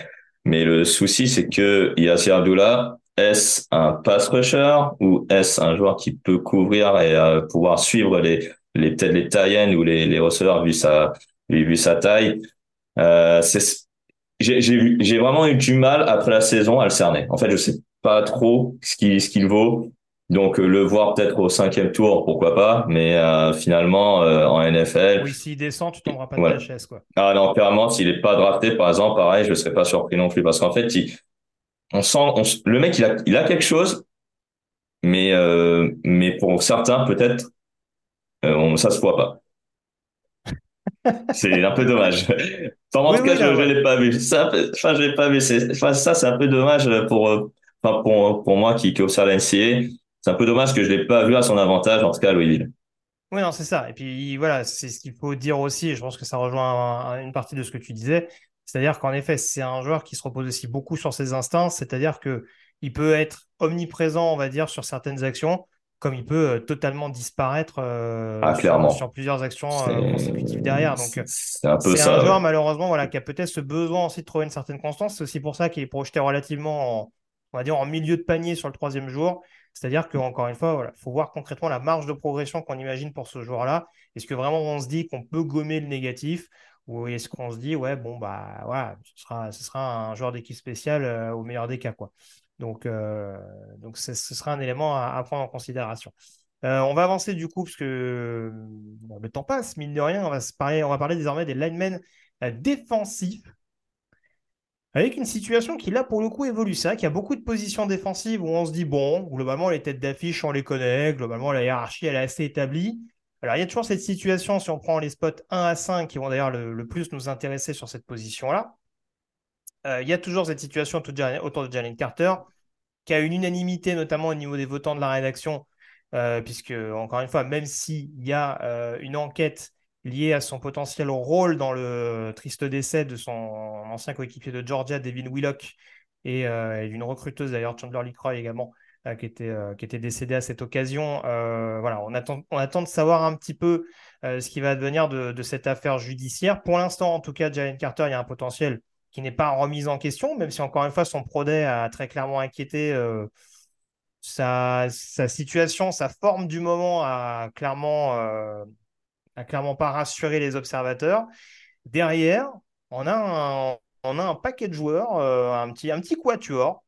Mais le souci, c'est que Yassir Abdullah, est-ce un pass rusher ou est-ce un joueur qui peut couvrir et pouvoir suivre les les peut-être les tie ou les les receveurs vu sa vu, sa taille? Euh, j'ai vraiment eu du mal après la saison à le cerner. En fait, je sais pas trop ce qu'il ce qu'il vaut. Donc euh, le voir peut-être au cinquième tour, pourquoi pas, mais euh, finalement euh, en NFL. Oui, s'il descend, tu tomberas pas de la chaise, quoi. Ah non, clairement, s'il est pas drafté, par exemple, pareil, je serais pas surpris non plus, parce qu'en fait, il, on sent, on, le mec, il a, il a quelque chose, mais euh, mais pour certains, peut-être, on, ça se voit pas. c'est un peu dommage. en tout cas, je, ne l'ai pas vu. Ça, enfin, je l'ai pas vu. Enfin, ça, c'est un peu dommage pour, enfin, pour, pour moi qui, qui observe la NCA. C'est un peu dommage que je l'ai pas vu à son avantage, en tout cas à Louisville. Oui, non, c'est ça. Et puis, voilà, c'est ce qu'il faut dire aussi. je pense que ça rejoint une partie de ce que tu disais. C'est-à-dire qu'en effet, c'est un joueur qui se repose aussi beaucoup sur ses instincts. C'est-à-dire que il peut être omniprésent, on va dire, sur certaines actions comme il peut euh, totalement disparaître euh, ah, sur, plusieurs actions euh, consécutives derrière. Donc, c'est un, peu un joueur, malheureusement, voilà, qui a peut-être ce besoin aussi de trouver une certaine constance. C'est aussi pour ça qu'il est projeté relativement, en, on va dire, en milieu de panier sur le troisième jour. C'est-à-dire qu'encore une fois, il faut voir concrètement la marge de progression qu'on imagine pour ce joueur-là. Est-ce que vraiment on se dit qu'on peut gommer le négatif ou est-ce qu'on se dit, ouais, bon, bah, voilà, ce sera, ce sera un joueur d'équipe spéciale au meilleur des cas, quoi. Donc, euh, donc ce sera un élément à, prendre en considération. Euh, on va avancer du coup, parce que le temps passe, mine de rien. On va, parler, on va parler désormais des linemen euh, défensifs. Avec une situation qui, là, pour le coup, évolue. C'est vrai qu'il y a beaucoup de positions défensives où on se dit, bon, globalement, les têtes d'affiche, on les connaît. Globalement, la hiérarchie, elle est assez établie. Alors, il y a toujours cette situation, si on prend les spots 1 à 5, qui vont d'ailleurs le, plus nous intéresser sur cette position-là. Euh, il y a toujours cette situation autour de Jalen Carter, qui a une unanimité, notamment au niveau des votants de la rédaction, euh, puisque, encore une fois, même s'il y a euh, une enquête liée à son potentiel rôle dans le triste décès de son ancien coéquipier de Georgia, Devin Willock, et, d'une recruteuse d'ailleurs, Chandler Lecroy également, qui, était, qui était décédée à cette occasion. voilà, on attend, on attend de savoir un petit peu ce qui va devenir de, cette affaire judiciaire. Pour l'instant, en tout cas, Jalen Carter, il y a un potentiel qui n'est pas remise en question, même si encore une fois son prodet a très clairement inquiété euh, sa, situation, sa forme du moment a clairement, euh, a clairement pas rassuré les observateurs. Derrière, on a un, on a un paquet de joueurs, euh, un, petit, quatuor,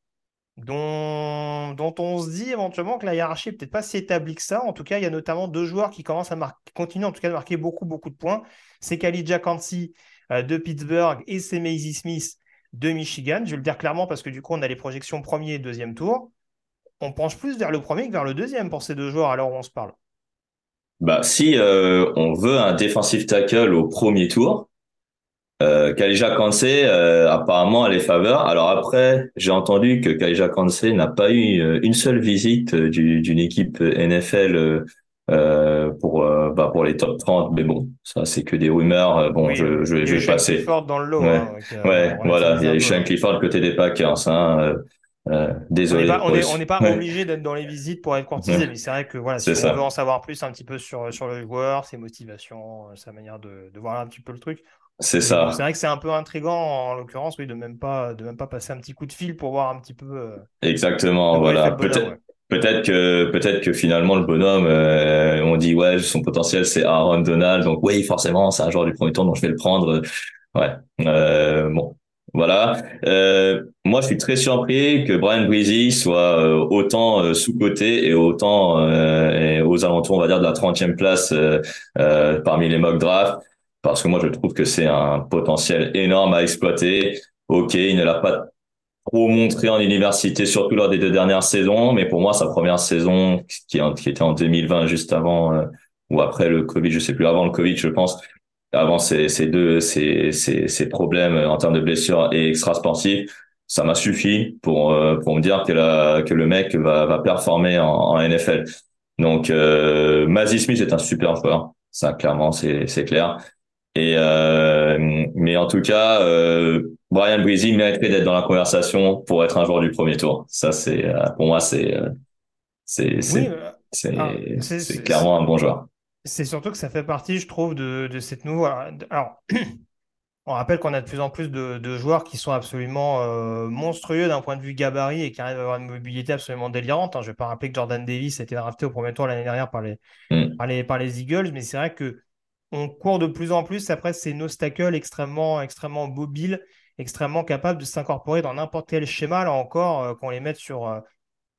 dont, on se dit éventuellement que la hiérarchie n'est peut-être pas si établie que ça. En tout cas, il y a notamment deux joueurs qui commencent à marquer, continuent de marquer beaucoup, de points. C'est Khalid Kansi euh, de Pittsburgh et c'est Maisie Smith de Michigan. Je vais le dire clairement parce que du coup, on a les projections premier et deuxième tour. On penche plus vers le premier que vers le deuxième pour ces deux joueurs où on se parle. Bah, si euh, on veut un defensive tackle au premier tour, euh, Kalija Kansé, euh, apparemment, elle est faveur. Alors après, j'ai entendu que Kalija Kansé n'a pas eu une seule visite d'une équipe NFL euh, pour euh, bah, pour les top 30 mais bon ça c'est que des rumeurs. Euh, bon je je, je vais passer. Clifford dans le lot ouais, hein, ouais voilà. il y a Shane Clifford côté des Packers hein, euh, désolé on n'est pas, obligé d'être dans les visites pour être courtisé mais c'est vrai que voilà si on veut en savoir plus un petit peu sur sur le joueur ses motivations sa manière de, de voir un petit peu le truc c'est ça. C'est vrai que c'est un peu intrigant en l'occurrence, oui, de même pas de même pas passer un petit coup de fil pour voir un petit peu. Exactement, voilà. Peut-être Peut-être que peut-être que finalement le bonhomme, euh, on dit ouais son potentiel c'est Aaron Donald, donc oui forcément c'est un joueur du premier tour donc je vais le prendre. Ouais, euh, bon voilà. Euh, moi je suis très surpris que Brian Breezy soit euh, autant euh, sous côté et autant aux alentours on va dire de la 30e place parmi les mock drafts parce que moi je trouve que c'est un potentiel énorme à exploiter. Ok, il ne l'a pas trop montré en université, surtout lors des deux dernières saisons. Mais pour moi, sa première saison, qui, était en 2020, juste avant euh, ou après le Covid, je sais plus, avant le Covid, je pense, avant ces, ces deux, ces, ces, ces problèmes en termes de blessures et extra-sportifs, ça m'a suffi pour euh, pour me dire que la, que le mec va va performer en, en NFL. Donc, euh, Mazzy Smith est un super joueur, ça clairement c'est c'est clair. Et mais en tout cas, Brian Breezy mériterait d'être dans la conversation pour être un joueur du premier tour. Ça, c'est pour moi, c'est c'est c'est ah, clairement un bon joueur. C'est surtout que ça fait partie, je trouve, de, de cette nouvelle. Alors, (clears throat) on rappelle qu'on a de plus en plus de, joueurs qui sont absolument euh, monstrueux d'un point de vue gabarit et qui arrivent à avoir une mobilité absolument délirante. Hein. Je ne vais pas rappeler que Jordan Davis a été drafté au premier tour l'année dernière par les, mm. par les, par les Eagles, mais c'est vrai que on court de plus en plus après ces no-stackles extrêmement, extrêmement mobiles, extrêmement capables de s'incorporer dans n'importe quel schéma, là encore, euh, qu'on les mette sur, euh,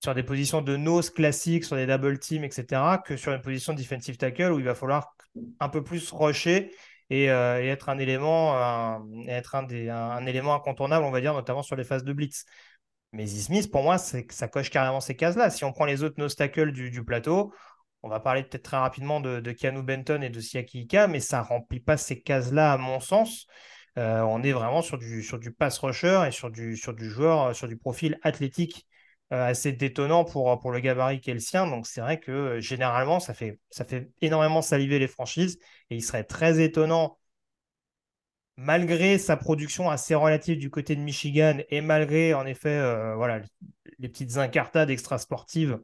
sur des positions de nose classiques, sur des double teams, etc., que sur une position de defensive tackle où il va falloir un peu plus rusher et, euh, être un élément, un, être un, des, un, élément incontournable, on va dire, notamment sur les phases de blitz. Mais Smith, pour moi, ça coche carrément ces cases-là. Si on prend les autres nose tackles du, plateau, on va parler peut-être très rapidement de, de Benton et de Siaki Ika, mais ça remplit pas ces cases-là, à mon sens. Euh, on est vraiment sur du, sur du pass rusher et sur du, sur du joueur, sur du profil athlétique euh, assez détonnant pour, pour le gabarit qui est le sien. Donc c'est vrai que euh, généralement, ça fait, énormément saliver les franchises et il serait très étonnant, malgré sa production assez relative du côté de Michigan et malgré en effet euh, voilà, les petites incartades extrasportives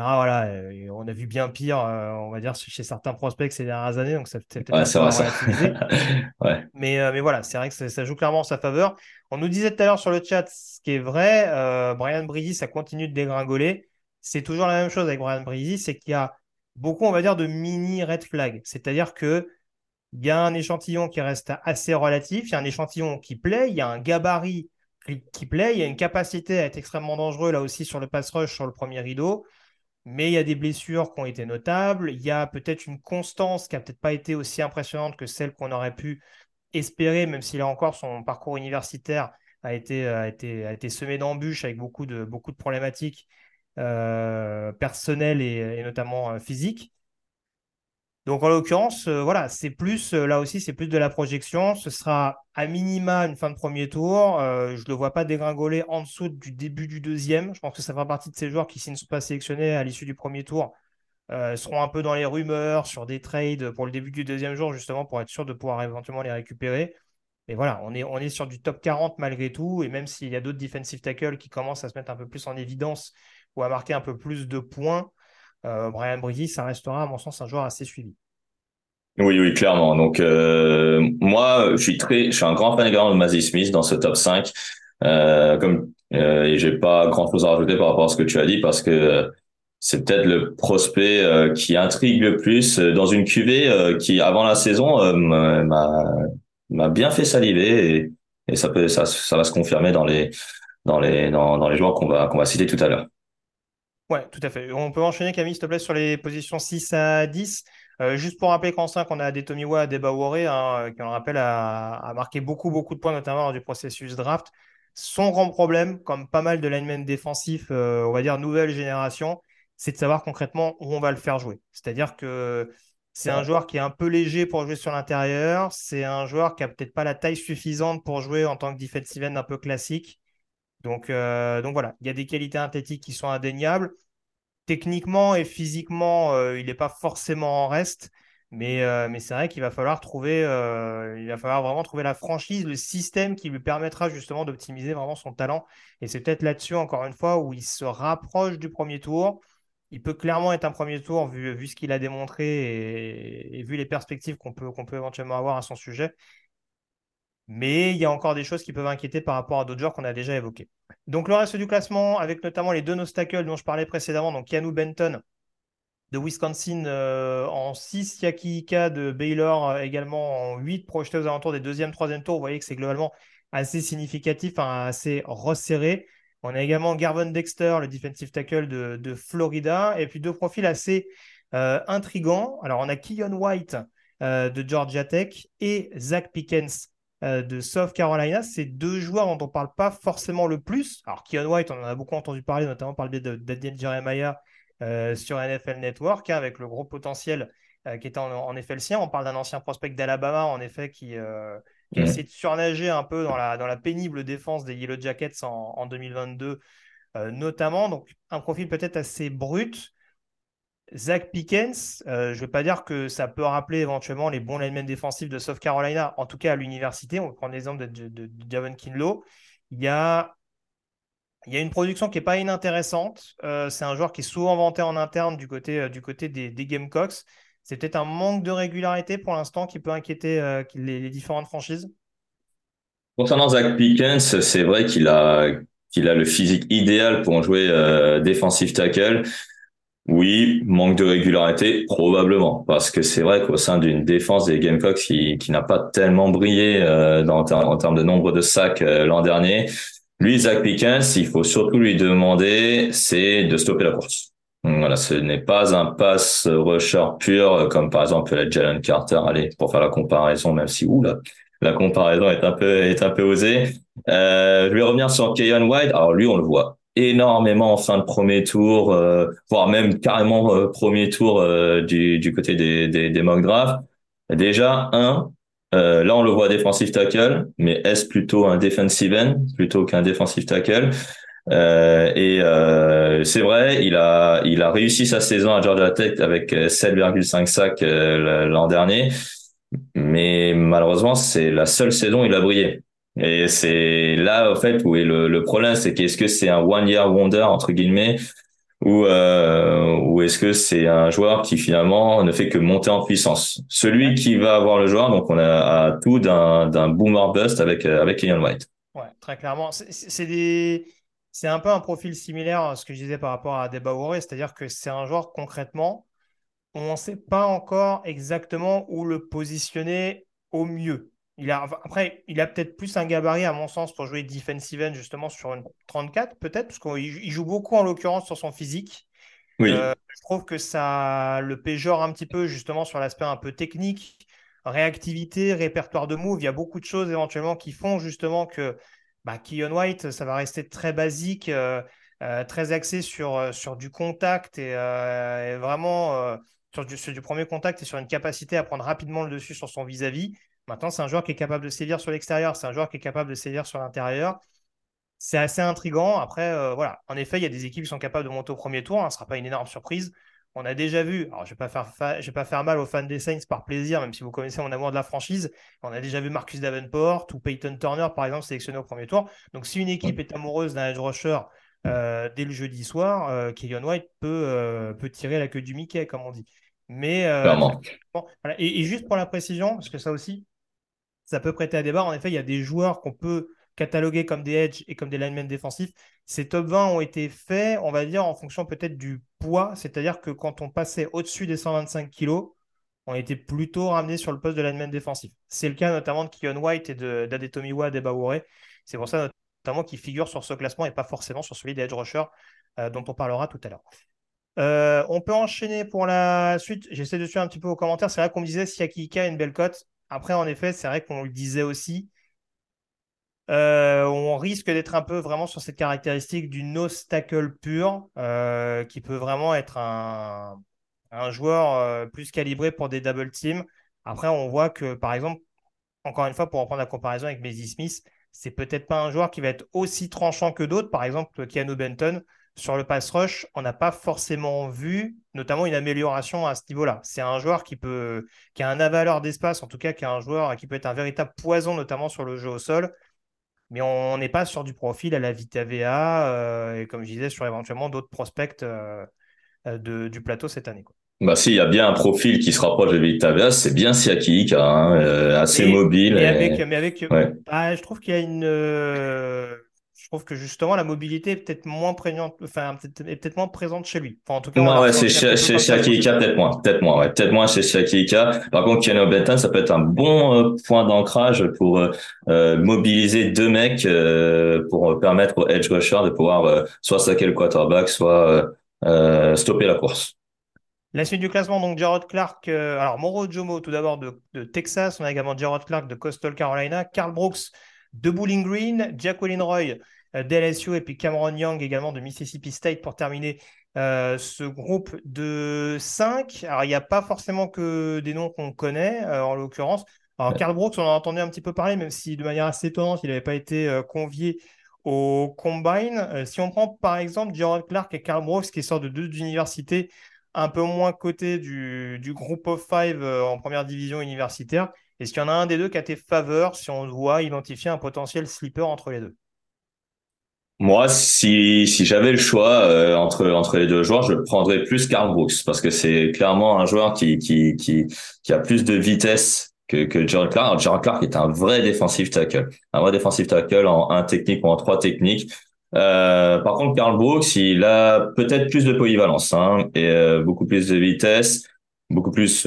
voilà, euh, on a vu bien pire, euh, on va dire, chez certains prospects ces dernières années, donc ça peut-être (laughs) ouais, mais, euh, mais voilà, c'est vrai que ça, joue clairement en sa faveur. On nous disait tout à l'heure sur le chat, ce qui est vrai, Brian Breezy, ça continue de dégringoler. C'est toujours la même chose avec Brian Breezy, c'est qu'il y a beaucoup, on va dire, de mini red flag. C'est-à-dire que il y a un échantillon qui reste assez relatif, il y a un échantillon qui plaît, il y a un gabarit qui, qui plaît, il y a une capacité à être extrêmement dangereux là aussi sur le pass rush, sur le premier rideau mais il y a des blessures qui ont été notables. Il y a peut-être une constance qui n'a peut-être pas été aussi impressionnante que celle qu'on aurait pu espérer, même si là encore son parcours universitaire a été, a été, a été semé d'embûches avec beaucoup de, beaucoup de problématiques euh, personnelles et, notamment euh, physiques. Donc en l'occurrence, euh, voilà, c'est plus, euh, là aussi, c'est plus de la projection. Ce sera à minima une fin de premier tour. Euh, je ne le vois pas dégringoler en dessous du début du deuxième. Je pense que ça fera partie de ces joueurs qui, s'ils ne sont pas sélectionnés à l'issue du premier tour, seront un peu dans les rumeurs sur des trades pour le début du deuxième jour, justement, pour être sûr de pouvoir éventuellement les récupérer. Mais voilà, on est, sur du top 40 malgré tout. Et même s'il y a d'autres defensive tackles qui commencent à se mettre un peu plus en évidence ou à marquer un peu plus de points, Brian Breezy, ça restera à mon sens un joueur assez suivi. Oui, oui, clairement. Donc euh, moi, je suis très, je suis un grand fan de Mazzy Smith dans ce top 5. Euh, comme euh, et j'ai pas grand chose à rajouter par rapport à ce que tu as dit parce que c'est peut-être le prospect qui intrigue le plus dans une QV qui avant la saison m'a m'a bien fait saliver et, ça peut ça, ça va se confirmer dans les dans les dans les joueurs qu'on va qu'on va citer tout à l'heure. Ouais, tout à fait. On peut enchaîner, Camille, s'il te plaît, sur les positions 6 à 10. Euh, juste pour rappeler qu'en 5, on a des Tomiwa, des Baworé, hein, qui, on le rappelle, a, marqué beaucoup, beaucoup de points, notamment lors du processus draft. Son grand problème, comme pas mal de linemen défensifs, euh, on va dire nouvelle génération, c'est de savoir concrètement où on va le faire jouer. C'est-à-dire que c'est un joueur qui est un peu léger pour jouer sur l'intérieur. C'est un joueur qui a peut-être pas la taille suffisante pour jouer en tant que defensive end un peu classique. Donc, euh, donc voilà, il y a des qualités athlétiques qui sont indéniables. Techniquement et physiquement, euh, il n'est pas forcément en reste. Mais, euh, mais c'est vrai qu'il va falloir trouver, il va falloir vraiment trouver la franchise, le système qui lui permettra justement d'optimiser vraiment son talent. Et c'est peut-être là-dessus, encore une fois, où il se rapproche du premier tour. Il peut clairement être un premier tour vu, vu ce qu'il a démontré et, vu les perspectives qu'on peut, qu'on peut éventuellement avoir à son sujet. Mais il y a encore des choses qui peuvent inquiéter par rapport à d'autres joueurs qu'on a déjà évoqués. Donc le reste du classement, avec notamment les deux nostacles dont je parlais précédemment, donc Keanu Benton de Wisconsin euh, en 6, Yaki Ika de Baylor euh, également en 8, projeté aux alentours des deuxième, troisième tours. Vous voyez que c'est globalement assez significatif, assez resserré. On a également Garvin Dexter, le defensive tackle de, Florida, et puis deux profils assez euh, intrigants. Alors on a Keon White de Georgia Tech et Zach Pickens de South Carolina. C'est deux joueurs dont on ne parle pas forcément le plus. Alors, Keon White, on en a beaucoup entendu parler, notamment par le biais de Daniel Jeremiah euh, sur NFL Network, hein, avec le gros potentiel euh, qui était en, effet le sien. On parle d'un ancien prospect d'Alabama, en effet, qui, a essayé de surnager un peu dans la, dans la pénible défense des Yellow Jackets en, en 2022, notamment. Donc, un profil peut-être assez brut Zach Pickens, je ne vais pas dire que ça peut rappeler éventuellement les bons linemen défensifs de South Carolina, en tout cas à l'université. On va prendre l'exemple de, de, Javon Kinlow. Il y a une production qui n'est pas inintéressante. Euh, c'est un joueur qui est souvent vanté en interne du côté, euh, des, Gamecocks. C'est peut-être un manque de régularité pour l'instant qui peut inquiéter euh, les, différentes franchises. Concernant Zach Pickens, c'est vrai qu'il a, qu'il a le physique idéal pour jouer défensif tackle. Oui, manque de régularité, probablement, parce que c'est vrai qu'au sein d'une défense des Gamecocks qui, qui n'a pas tellement brillé dans, en termes de nombre de sacs l'an dernier, lui, Zach Pickens, il faut surtout lui demander, c'est de stopper la course. Voilà, ce n'est pas un pass rusher pur, comme par exemple la Jalen Carter. Allez, pour faire la comparaison, même si oula, la comparaison est un peu est un peu osée. Euh, je vais revenir sur Keyon White. Alors lui, on le voit énormément en fin de premier tour, euh, voire même carrément euh, premier tour euh, du, du côté des, des, des mock drafts. Déjà, un, euh, là, on le voit défensif tackle, mais est-ce plutôt un defensive end plutôt qu'un defensive tackle? Euh, Et euh, c'est vrai, il a il a réussi sa saison à Georgia Tech avec 7,5 sacs l'an dernier, mais malheureusement, c'est la seule saison où il a brillé. Et c'est là, en fait, où est le, le problème, c'est qu'est-ce que c'est un one year wonder entre guillemets ou euh, ou est-ce que c'est un joueur qui finalement ne fait que monter en puissance? Celui qui va avoir le joueur, donc on a tout d'un d'un boomer bust avec euh, avec Ian White. Ouais, très clairement. C'est des c'est un peu un profil similaire à ce que je disais par rapport à Debaouré, c'est-à-dire que c'est un joueur concrètement, on ne sait pas encore exactement où le positionner au mieux. Il a, après, il a peut-être plus un gabarit, à mon sens, pour jouer defensive end, justement, sur une 34, peut-être, parce qu'il joue beaucoup, en l'occurrence, sur son physique. Oui. Euh, je trouve que ça le péjore un petit peu, justement, sur l'aspect un peu technique, réactivité, répertoire de moves. Il y a beaucoup de choses, éventuellement, qui font, justement, que bah, Keon White, ça va rester très basique, euh, euh, très axé sur, sur du contact et, vraiment sur du, sur, du, premier contact et sur une capacité à prendre rapidement le dessus sur son vis-à-vis. vis à vis Maintenant, c'est un joueur qui est capable de sévir sur l'extérieur, c'est un joueur qui est capable de sévir sur l'intérieur. C'est assez intriguant. Après, euh, voilà, en effet, il y a des équipes qui sont capables de monter au premier tour. Hein. Ce ne sera pas une énorme surprise. On a déjà vu, alors je ne vais, vais, pas faire mal aux fans des Saints par plaisir, même si vous connaissez mon amour de la franchise. On a déjà vu Marcus Davenport ou Peyton Turner, par exemple, sélectionné au premier tour. Donc, si une équipe est amoureuse d'un edge rusher euh, dès le jeudi soir, euh, White peut, euh, peut tirer la queue du Mickey, comme on dit. Mais et, et, juste pour la précision, parce que ça aussi, ça peut prêter à débat. En effet, il y a des joueurs qu'on peut cataloguer comme des edge et comme des linemen défensifs. Ces top 20 ont été faits, on va dire, en fonction peut-être du poids. C'est-à-dire que quand on passait au-dessus des 125 kg, on était plutôt ramené sur le poste de lineman défensif. C'est le cas notamment de Keon White et d'Adetomiwa Debaoure. C'est pour ça notamment qu'ils figurent sur ce classement et pas forcément sur celui des edge rushers euh, dont on parlera tout à l'heure. Euh, on peut enchaîner pour la suite. J'essaie de suivre un petit peu aux commentaires. C'est vrai qu'on me disait si Akika a une belle cote. Après, en effet, c'est vrai qu'on le disait aussi. Euh, on risque d'être un peu vraiment sur cette caractéristique du no tackle pur, euh, qui peut vraiment être un, joueur euh, plus calibré pour des double teams. Après, on voit que, par exemple, encore une fois, pour reprendre la comparaison avec Maisie Smith, c'est peut-être pas un joueur qui va être aussi tranchant que d'autres. Par exemple, Keanu Benton, sur le pass rush, on n'a pas forcément vu notamment une amélioration à ce niveau-là. C'est un joueur qui peut, qui a un avaleur d'espace, en tout cas qui a un joueur qui peut être un véritable poison, notamment sur le jeu au sol. Mais on n'est pas sur du profil à la Vita VA euh, et comme je disais, sur éventuellement d'autres prospects euh, euh, de, du plateau cette année. Quoi. Bah si, il y a bien un profil qui se rapproche de Vita VA, c'est bien Siaki, hein, assez mobile. Mais avec, mais avec ah, je trouve qu'il y a une je trouve que justement la mobilité est peut-être moins prégnante, enfin est peut-être moins présente chez lui. Enfin, en tout cas, non, ouais, c'est chez, chez peut-être moins, peut-être moins, ouais, peut-être moins chez. Par contre, Kenny Benton, ça peut être un bon euh, point d'ancrage pour euh, euh, mobiliser deux mecs pour permettre au edge rusher de pouvoir soit saquer le quarterback, soit stopper la course. La suite du classement, donc Jared Clark, alors Moro Jomo tout d'abord de, de, Texas, on a également Jared Clark de Coastal Carolina, Carl Brooks de Bowling Green, Jacqueline Roy euh, d'LSU et puis Cameron Young également de Mississippi State pour terminer euh, ce groupe de 5. Alors, il n'y a pas forcément que des noms qu'on connaît, euh, en l'occurrence. Alors, Carl Brooks, on en a entendu un petit peu parler, même si de manière assez étonnante, il n'avait pas été convié au Combine. si on prend par exemple Gerald Clark et Carl Brooks, qui sortent de deux universités un peu moins côté du, du groupe of five en première division universitaire. Est-ce qu'il y en a un des deux qui a tes faveurs si on doit identifier un potentiel slipper entre les deux? Moi, si, si j'avais le choix euh, entre entre les deux joueurs, je prendrais plus Karl Brooks parce que c'est clairement un joueur qui qui qui qui a plus de vitesse que que Clark. Alors, Clark est un vrai défensif tackle, un vrai défensif tackle en un technique ou en trois techniques. Euh, par contre, Karl Brooks, il a peut-être plus de polyvalence hein, et euh, beaucoup plus de vitesse, beaucoup plus.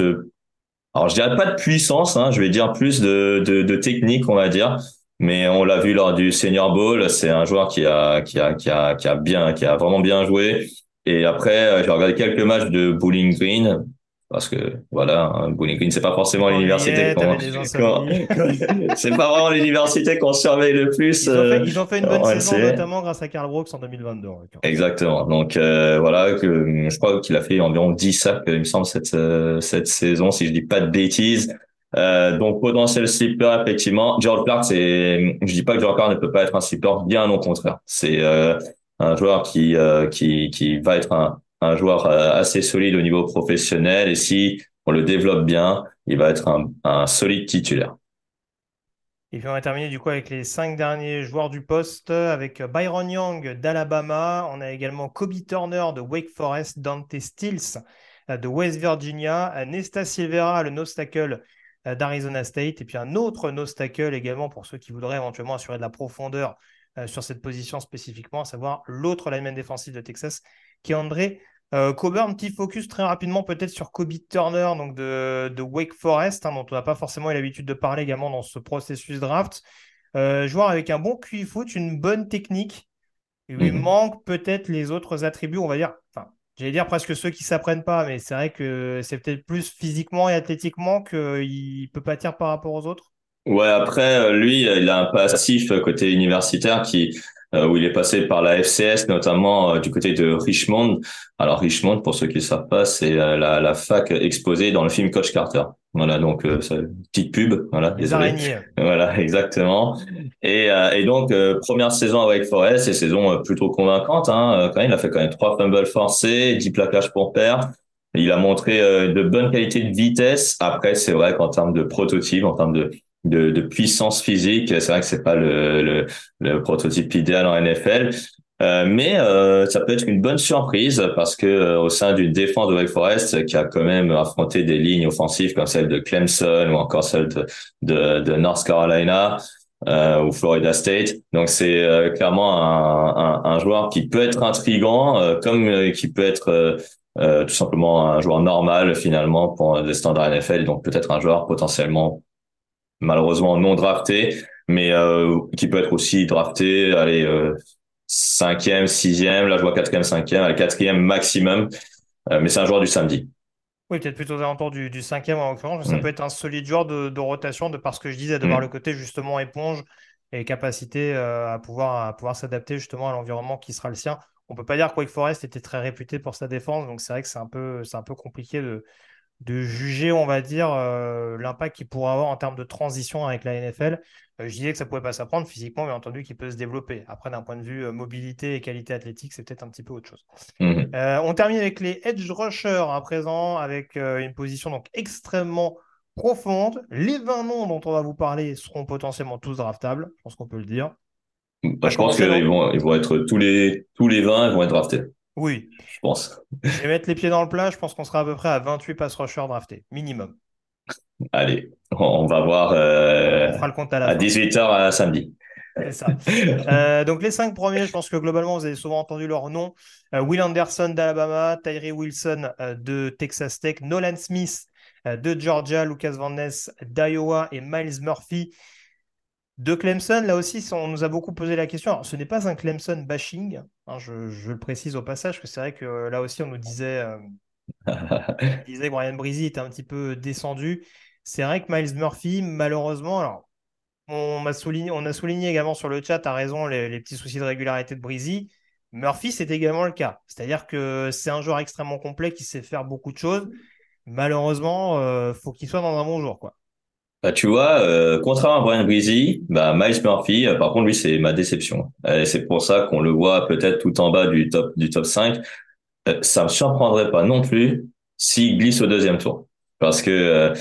Alors, je dirais pas de puissance, hein, je vais dire plus de, de, de technique, on va dire. Mais on l'a vu lors du Senior Bowl, c'est un joueur qui a, qui a, qui a, qui a bien, qui a vraiment bien joué. Et après, euh, j'ai regardé quelques matchs de Bowling Green parce que voilà, hein, Green, c'est pas forcément l'université qu'on, (laughs) (laughs) c'est pas vraiment l'université qu'on surveille le plus. Ils ont fait, ils ont fait une bonne euh, saison, notamment grâce à Karl Brooks en 2022. Exactement. Donc euh, voilà, que je crois qu'il a fait environ 10 sacs, il me semble, cette cette saison, si je dis pas de bêtises. Euh, donc potentiel slipper effectivement. Gerald Clark, c'est, je dis pas que Gerald Clark ne peut pas être un slipper, bien au contraire. C'est euh, un joueur qui euh, qui qui va être un, un joueur euh, assez solide au niveau professionnel et si on le développe bien, il va être un, solide titulaire. Et puis on va terminer du coup avec les cinq derniers joueurs du poste, avec Byron Young d'Alabama. On a également Kobe Turner de Wake Forest, Dante Stills de West Virginia, Nesta Silvera, le nose tackle euh, d'Arizona State. Et puis un autre nose tackle également pour ceux qui voudraient éventuellement assurer de la profondeur euh, sur cette position spécifiquement, à savoir l'autre lineman défensif de Texas, qui est André euh, Coburn. Petit focus très rapidement peut-être sur Kobe Turner, donc de, Wake Forest, hein, dont on n'a pas forcément eu l'habitude de parler également dans ce processus draft. joueur avec un bon QI foot, une bonne technique. Il lui mhm. manque peut-être les autres attributs, on va dire, enfin, J'allais dire presque ceux qui s'apprennent pas, mais c'est vrai que c'est peut-être plus physiquement et athlétiquement qu'il peut pâtir par rapport aux autres. Ouais, après, euh, lui, il a un passif côté universitaire qui euh, où il est passé par la FCS, notamment euh, du côté de Richmond. Alors Richmond, pour ceux qui ne savent pas, c'est la, la, fac exposée dans le film Coach Carter. Voilà, donc euh, petite pub, voilà. Les araignées. (laughs) Voilà, exactement. Et, et donc première saison à Wake Forest, et saison plutôt convaincante. Hein, quand même, il a fait quand même trois fumbles forcés, dix plaquages pour perdre. Il a montré de bonnes qualités de vitesse. Après, c'est vrai qu'en termes de prototype, en termes de de, de puissance physique. C'est vrai que c'est pas le, le, le, prototype idéal en NFL. Euh, mais euh, ça peut être une bonne surprise parce que euh, au sein d'une défense de Wake Forest qui a quand même affronté des lignes offensives comme celle de Clemson ou encore celle de, de, de North Carolina euh, ou Florida State, donc c'est euh, clairement un, un, un, joueur qui peut être intrigant comme qui peut être tout simplement un joueur normal finalement pour des standards NFL, donc peut-être un joueur potentiellement malheureusement non drafté, mais euh, qui peut être aussi drafté, allez, euh, cinquième, sixième, là je vois quatrième, cinquième, allez, quatrième maximum, euh, mais c'est un joueur du samedi. Oui, peut-être plutôt aux alentours du, du cinquième en l'occurrence. Ça mm. peut être un solide joueur de, de, rotation, de parce que je disais, de voir mm. le côté justement éponge et capacité euh, à pouvoir, à pouvoir s'adapter justement à l'environnement qui sera le sien. On peut pas dire que Wake Forest était très réputé pour sa défense, donc c'est vrai que c'est un peu, c'est un peu compliqué de, de juger, on va dire, euh, l'impact qu'il pourrait avoir en termes de transition avec la NFL. Euh, je disais que ça pouvait pas s'apprendre physiquement, mais entendu qu'il peut se développer. Après, d'un point de vue euh, mobilité et qualité athlétique, c'est peut-être un petit peu autre chose. Mhm. on termine avec les edge rushers à présent, avec une position donc extrêmement profonde. Les 20 noms dont on va vous parler seront potentiellement tous draftables, je pense qu'on peut le dire. Bah, je pense qu'ils vont, ils vont être tous les, tous les 20 ils vont être draftés. Oui. Je pense. Je vais mettre les pieds dans le plat. Je pense qu'on sera à peu près à 28 pass rushers draftés, minimum. Allez, on va voir euh, on fera le compte à, la à 18h à samedi. C'est ça. (laughs) euh, donc les cinq premiers, je pense que globalement, vous avez souvent entendu leur nom. Euh, Will Anderson d'Alabama, Tyree Wilson euh, de Texas Tech, Nolan Smith euh, de Georgia, Lucas Van Ness d'Iowa et Miles Murphy de Clemson, là aussi, on nous a beaucoup posé la question. Alors, ce n'est pas un Clemson bashing, hein, je, le précise au passage, que c'est vrai que euh, là aussi, on nous disait, euh, (laughs) disait que Brian Breezy était un petit peu descendu. C'est vrai que Miles Murphy, malheureusement, alors, on, a souligné, on a souligné également sur le chat, à raison, les, petits soucis de régularité de Breezy. Murphy, c'est également le cas. C'est-à-dire que c'est un joueur extrêmement complet qui sait faire beaucoup de choses. Malheureusement, il euh, faut qu'il soit dans un bon jour. Quoi. Bah, tu vois, euh, contrairement à Brian Breezy, bah, Miles Murphy, euh, par contre, lui, c'est ma déception. Et c'est pour ça qu'on le voit peut-être tout en bas du top, du top 5. ça me surprendrait pas non plus s'il glisse au deuxième tour. Parce que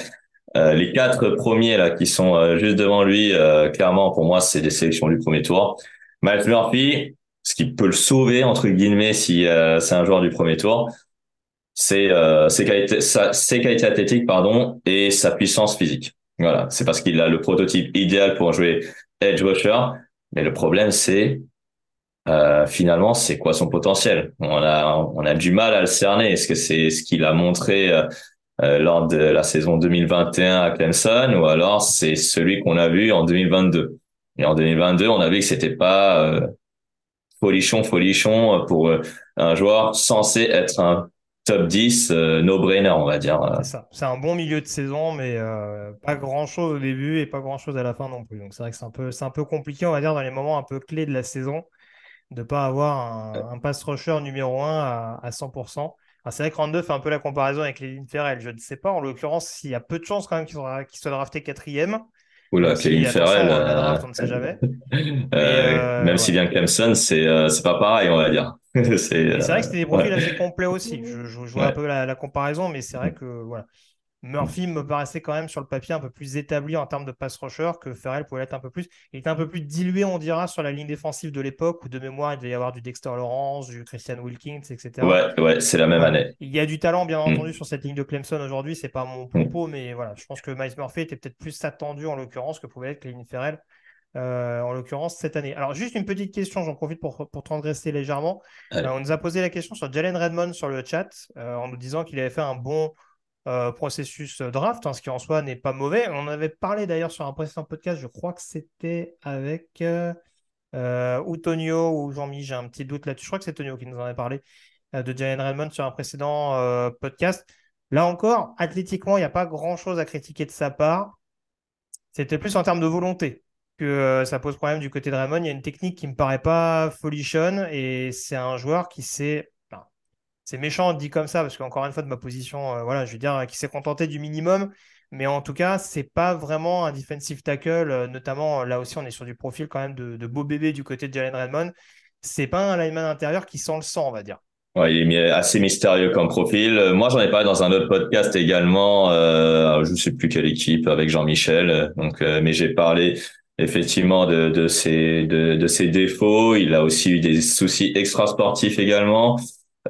les quatre premiers là qui sont juste devant lui, clairement pour moi c'est des sélections du premier tour. Miles Murphy, ce qui peut le sauver entre guillemets si c'est un joueur du premier tour, c'est ses qualités, ses qualités athlétiques pardon et sa puissance physique. Voilà, c'est parce qu'il a le prototype idéal pour jouer edge rusher. Mais le problème, c'est euh, finalement, c'est quoi son potentiel? On a on a du mal à le cerner. Est-ce que c'est ce qu'il a montré euh, euh, lors de la saison 2021 à Clemson, ou alors c'est celui qu'on a vu en 2022 Et en 2022, on a vu que c'était pas euh, folichon folichon pour un joueur censé être un top 10, euh, no-brainer, on va dire. C'est ça. C'est un bon milieu de saison, mais euh, pas grand-chose au début et pas grand-chose à la fin non plus. Donc c'est vrai que c'est un, peu, un peu compliqué, on va dire, dans les moments un peu clés de la saison, de ne pas avoir un, pass rusher numéro 1 à, à 100%. c'est vrai que Rand fait un peu la comparaison avec les Ferrell. Je ne sais pas, en l'occurrence, s'il y a peu de chances quand même qu'il soit, soit drafté quatrième. Oula, Kevin Ferrell. Euh, on ne sait jamais. (laughs) même si bien Clemson, c'est c'est pas pareil, on va dire. (laughs) c'est vrai que euh, c'était des profils assez complets aussi. Je, je, vois un peu la, comparaison, mais c'est vrai que voilà. Murphy me paraissait quand même sur le papier un peu plus établi en termes de pass rusher que Ferrell pouvait l'être un peu plus. Il était un peu plus dilué, on dira, sur la ligne défensive de l'époque où de mémoire il devait y avoir du Dexter Lawrence, du Christian Wilkins, etc. Ouais, ouais, c'est la même année. Il y a du talent, bien mm. entendu, sur cette ligne de Clemson aujourd'hui. C'est pas mon propos, mais voilà, je pense que Miles Murphy était peut-être plus attendu en l'occurrence que pouvait être Cléline Ferrell. Euh, en l'occurrence cette année. Alors, juste une petite question, j'en profite pour, pour transgresser légèrement. Euh, on nous a posé la question sur Jalen Redmond sur le chat euh, en nous disant qu'il avait fait un bon processus draft, hein, ce qui en soi n'est pas mauvais. On avait parlé d'ailleurs sur un précédent podcast, je crois que c'était avec ou Tonio ou Jean-Mi, j'ai un petit doute là-dessus. Je crois que c'est Tonio qui nous en avait parlé de Jalen Redmond sur un précédent podcast. Là encore, athlétiquement, il n'y a pas grand-chose à critiquer de sa part. C'était plus en termes de volonté que euh, ça pose problème du côté de Raymond. Il y a une technique qui me paraît pas folichonne et c'est un joueur qui s'est. c'est méchant dit comme ça parce qu'encore une fois de ma position, euh, voilà, je veux dire, qui s'est contenté du minimum. Mais en tout cas, c'est pas vraiment un defensive tackle, euh, notamment là aussi, on est sur du profil quand même de, beau bébé du côté de Jalen Redmond. C'est pas un lineman intérieur qui sent le sang, on va dire. Ouais, il est assez mystérieux comme profil. Moi, j'en ai parlé dans un autre podcast également. Je sais plus quelle équipe avec Jean-Michel. Donc, mais j'ai parlé effectivement de, de, ses, de, de ses défauts. Il a aussi eu des soucis extrasportifs également.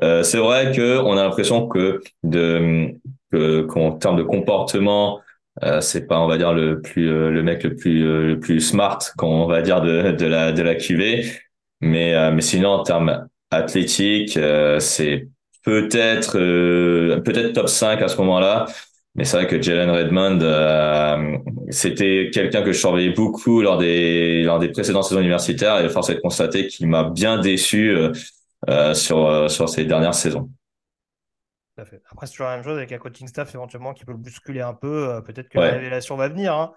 Euh, c'est vrai que on a l'impression que de que qu'en termes de comportement, euh, c'est pas on va dire le plus euh, le mec le plus euh, le plus smart qu'on va dire de de la de la QV. Mais euh, mais sinon en termes athlétiques, c'est peut-être peut-être top 5 à ce moment-là. Mais c'est vrai que Jalen Redmond, euh, c'était quelqu'un que je surveillais beaucoup lors des lors des précédentes saisons universitaires et force est de constater qu'il m'a bien déçu euh, euh sur euh, sur ces dernières saisons. Après, c'est toujours la même chose avec un coaching staff éventuellement qui peut le bousculer un peu. Peut-être que la révélation va venir. Hein.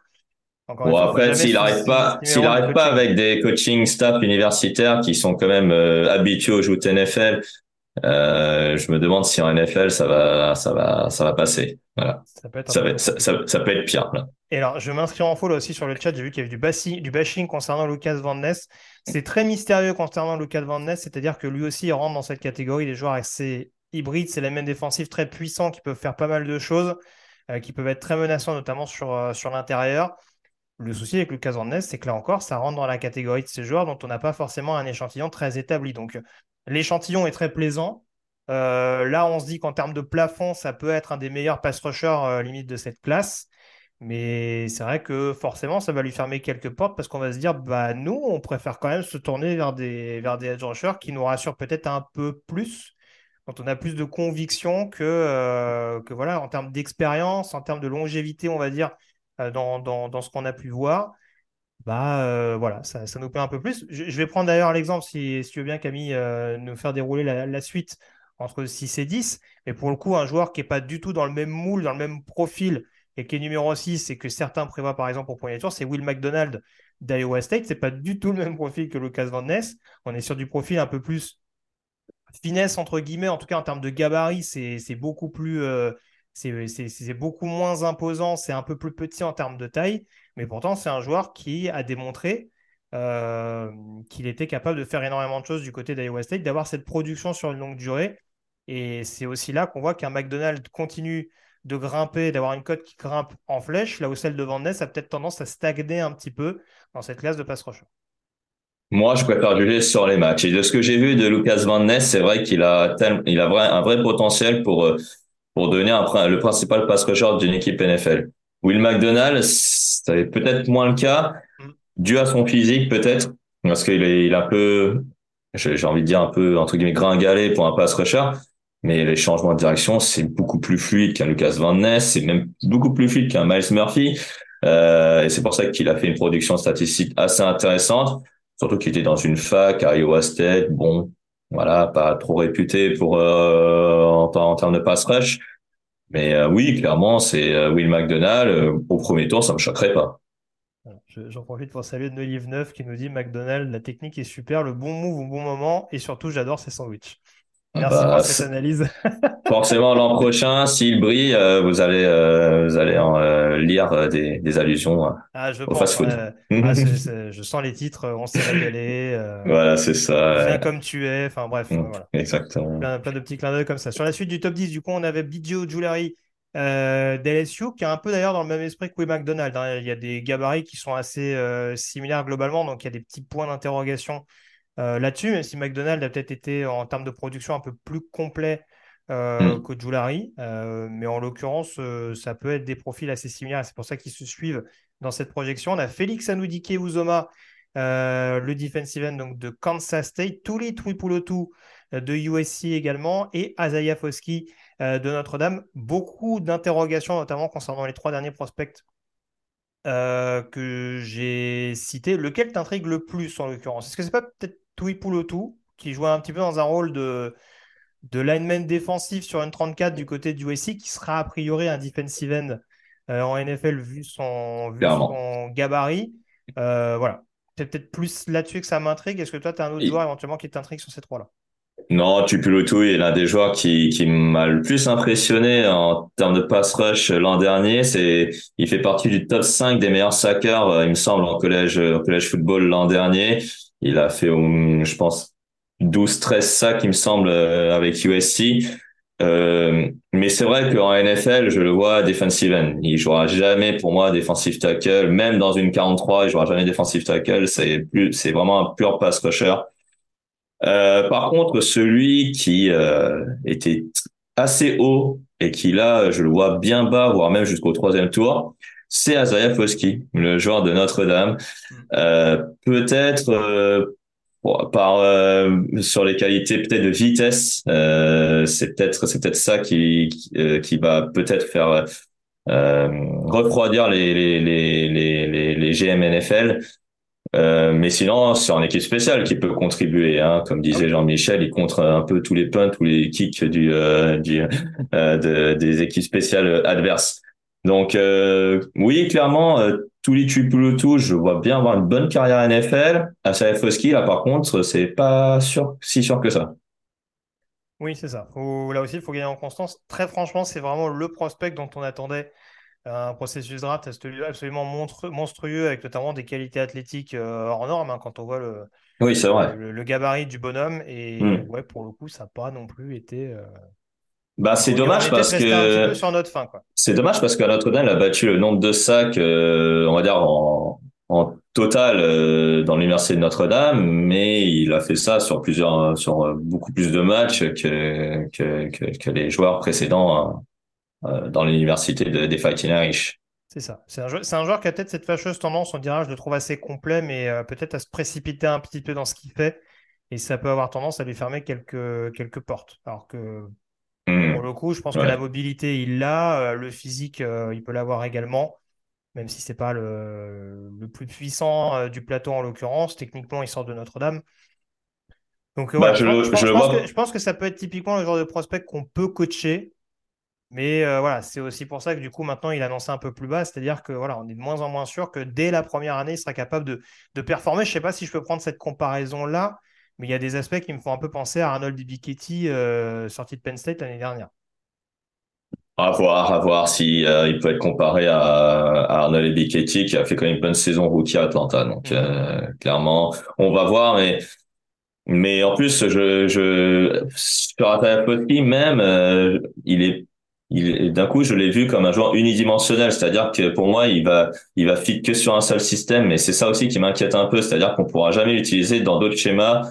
bon, après, s'il n'arrive pas, s'il n'arrive pas avec des coaching staff universitaires qui sont quand même habitués au jeu NFL, je me demande si en NFL ça va, ça va, ça va passer. Ça peut être, ça, peut être pire. Et alors, je m'inscris en follow aussi sur le chat. J'ai vu qu'il y avait du, du bashing concernant Lucas Van Ness. C'est très mystérieux concernant Lucas Van Ness, c'est-à-dire que lui aussi il rentre dans cette catégorie des joueurs assez hybrides. C'est les mêmes défensifs très puissants qui peuvent faire pas mal de choses, euh, qui peuvent être très menaçants, notamment sur, euh, sur l'intérieur. Le souci avec Lucas Van Ness, c'est que là encore, ça rentre dans la catégorie de ces joueurs dont on n'a pas forcément un échantillon très établi. Donc, l'échantillon est très plaisant. Euh, là, on se dit qu'en termes de plafond, ça peut être un des meilleurs pass rushers euh, limite de cette classe. Mais c'est vrai que forcément, ça va lui fermer quelques portes parce qu'on va se dire, bah nous, on préfère quand même se tourner vers des, vers edge rushers qui nous rassurent peut-être un peu plus, quand on a plus de conviction que, euh, voilà, en termes d'expérience, en termes de longévité, on va dire, dans, ce qu'on a pu voir. Bah voilà, ça, ça, nous plaît un peu plus. Je, vais prendre d'ailleurs l'exemple, si, tu veux bien, Camille, nous faire dérouler la, suite entre 6 et 10. Mais pour le coup, un joueur qui n'est pas du tout dans le même moule, dans le même profil, et qui est numéro 6, et que certains prévoient par exemple au premier tour, c'est Will McDonald d'Iowa State. C'est pas du tout le même profil que Lucas Van Ness. On est sur du profil un peu plus finesse, entre guillemets, en tout cas en termes de gabarit, c'est beaucoup plus. Euh, c'est beaucoup moins imposant, c'est un peu plus petit en termes de taille, mais pourtant c'est un joueur qui a démontré euh, qu'il était capable de faire énormément de choses du côté d'Iowa State, d'avoir cette production sur une longue durée Et c'est aussi là qu'on voit qu'un McDonald's continue de grimper, d'avoir une cote qui grimpe en flèche, là où celle de Van Ness a peut-être tendance à stagner un petit peu dans cette classe de pass rusher. Moi, je préfère juger sur les matchs. Et de ce que j'ai vu de Lucas Van Ness, c'est vrai qu'il a, un vrai potentiel pour, euh, pour devenir le principal pass rusher d'une équipe NFL. Will McDonald, c'est peut-être moins le cas, mm. dû à son physique peut-être, parce qu'il est, il a un peu, j'ai envie de dire un peu entre guillemets gringalé pour un pass rusher, mais les changements de direction c'est beaucoup plus fluide qu'un Lucas Van Ness, c'est même beaucoup plus fluide qu'un Miles Murphy, euh, et c'est pour ça qu'il a fait une production statistique assez intéressante, surtout qu'il était dans une fac à Iowa State, bon, voilà, pas trop réputé pour euh, en, en, termes de pass rush, mais euh, oui, clairement, c'est euh, Will McDonald. au premier tour, ça me choquerait pas. J'en profite pour saluer Nolive 9 qui nous dit McDonald, la technique est super, le bon move au bon moment et surtout j'adore ses sandwichs. Merci bah, pour cette analyse. (laughs) forcément, l'an prochain, s'il brille, euh, vous allez, euh, vous allez en, euh, lire des, des allusions ah, je au fast-food. Ah, (laughs) je sens les titres, on s'est régalé. voilà, c'est ça. Viens comme tu es. Enfin bref, mm, voilà. Exactement. Plein, plein, de petits clins d'œil comme ça. Sur la suite du top 10, du coup, on avait Bidio Jewelry euh, d'LSU, qui est un peu d'ailleurs dans le même esprit que Will McDonald. Hein. Il y a des gabarits qui sont assez similaires globalement, donc il y a des petits points d'interrogation euh, là-dessus, même si McDonald's a peut-être été en termes de production un peu plus complet euh, mm. que Joulari, euh, mais en l'occurrence, ça peut être des profils assez similaires. C'est pour ça qu'ils se suivent dans cette projection. On a Félix Anoudike Uzoma, le defensive end donc, de Kansas State, Tuli Twipulotu de USC également, et Azaya Foski de Notre-Dame. Beaucoup d'interrogations, notamment concernant les trois derniers prospects que j'ai cités. Lequel t'intrigue le plus en l'occurrence? Est-ce que c'est pas peut-être tout qui jouait un petit peu dans un rôle de, de lineman défensif sur une 34 du côté du USC, qui sera a priori un defensive end euh, en NFL vu son, gabarit. Euh, voilà. C'est peut-être plus là-dessus que ça m'intrigue. Est-ce que toi, tu as un autre joueur éventuellement qui t'intrigue sur ces trois-là? Non, Tupulotu est l'un des joueurs qui, qui m'a le plus impressionné en termes de pass rush l'an dernier. C'est, il fait partie du top 5 des meilleurs sackers, euh, il me semble, en collège, en collège football l'an dernier. Il a fait, je pense, 12, 13 sacs, il me semble, euh, avec USC. Euh, mais c'est vrai qu'en NFL, je le vois defensive end. Il jouera jamais pour moi defensive tackle, même dans une 43, il jouera jamais defensive tackle. C'est plus, c'est vraiment un pur pass rusher. Euh, par contre, celui qui euh, était assez haut et qui là, je le vois bien bas, voire même jusqu'au troisième tour, c'est Azaya Foski, le joueur de Notre-Dame. Mm. Euh, peut-être euh, par euh, sur les qualités peut-être de vitesse, euh, c'est peut-être c'est peut-être ça qui qui, qui va peut-être faire refroidir les les les les les, GM NFL. mais sinon, c'est en équipe spéciale qui peut contribuer. Hein. Comme disait Jean-Michel, il contre un peu tous les punts, tous les kicks du, du de, des équipes spéciales adverses. Donc euh, oui, clairement, euh, tous les triple tout, je vois bien avoir une bonne carrière NFL. À Foski, là par contre, c'est pas sûr, si sûr que ça. Oui, c'est ça. là aussi, il faut gagner en constance. Très franchement, c'est vraiment le prospect dont on attendait un processus draft absolument monstrueux, avec notamment des qualités athlétiques euh, hors normes, hein, quand on voit le, oui, vrai. Le, gabarit du bonhomme. Et hmm. ouais, pour le coup, ça n'a pas non plus été. Bah, c'est dommage parce que c'est dommage parce qu'à Notre-Dame, il a battu le nombre de sacs, euh, on va dire en, en total euh, dans l'université de Notre-Dame, mais il a fait ça sur plusieurs, sur beaucoup plus de matchs que que, que, que les joueurs précédents euh, dans l'université de, des Fighting Irish. C'est ça. C'est un, c'est un, joueur qui a peut-être cette fâcheuse tendance, on dirait, je le trouve assez complet, mais peut-être à se précipiter un petit peu dans ce qu'il fait. Et ça peut avoir tendance à lui fermer quelques, quelques portes. Alors que Hmm. Pour le coup, je pense que la mobilité, il l'a. Euh, le physique, euh, il peut l'avoir également. Même si c'est pas le, plus puissant euh, du plateau en l'occurrence. Techniquement, il sort de Notre-Dame. Donc, je, pense, que, ça peut être typiquement le genre de prospect qu'on peut coacher. Mais voilà, c'est aussi pour ça que du coup, maintenant, il annonce un peu plus bas. C'est-à-dire que voilà, on est de moins en moins sûr que dès la première année, il sera capable de, de performer. Je ne sais pas si je peux prendre cette comparaison-là mais il y a des aspects qui me font un peu penser à Arnold Biketty euh, sorti de Penn State l'année dernière. À voir, à voir si euh, il peut être comparé à, Arnold Biketty qui a fait quand même une bonne saison rookie à Atlanta. Donc mm. euh, clairement, on va voir. Mais Mais en plus, je, je sur Atayapotki même, euh, il est, il d'un coup, je l'ai vu comme un joueur unidimensionnel, c'est-à-dire que pour moi, il va, il va fit que sur un seul système. Et c'est ça aussi qui m'inquiète un peu, c'est-à-dire qu'on pourra jamais l'utiliser dans d'autres schémas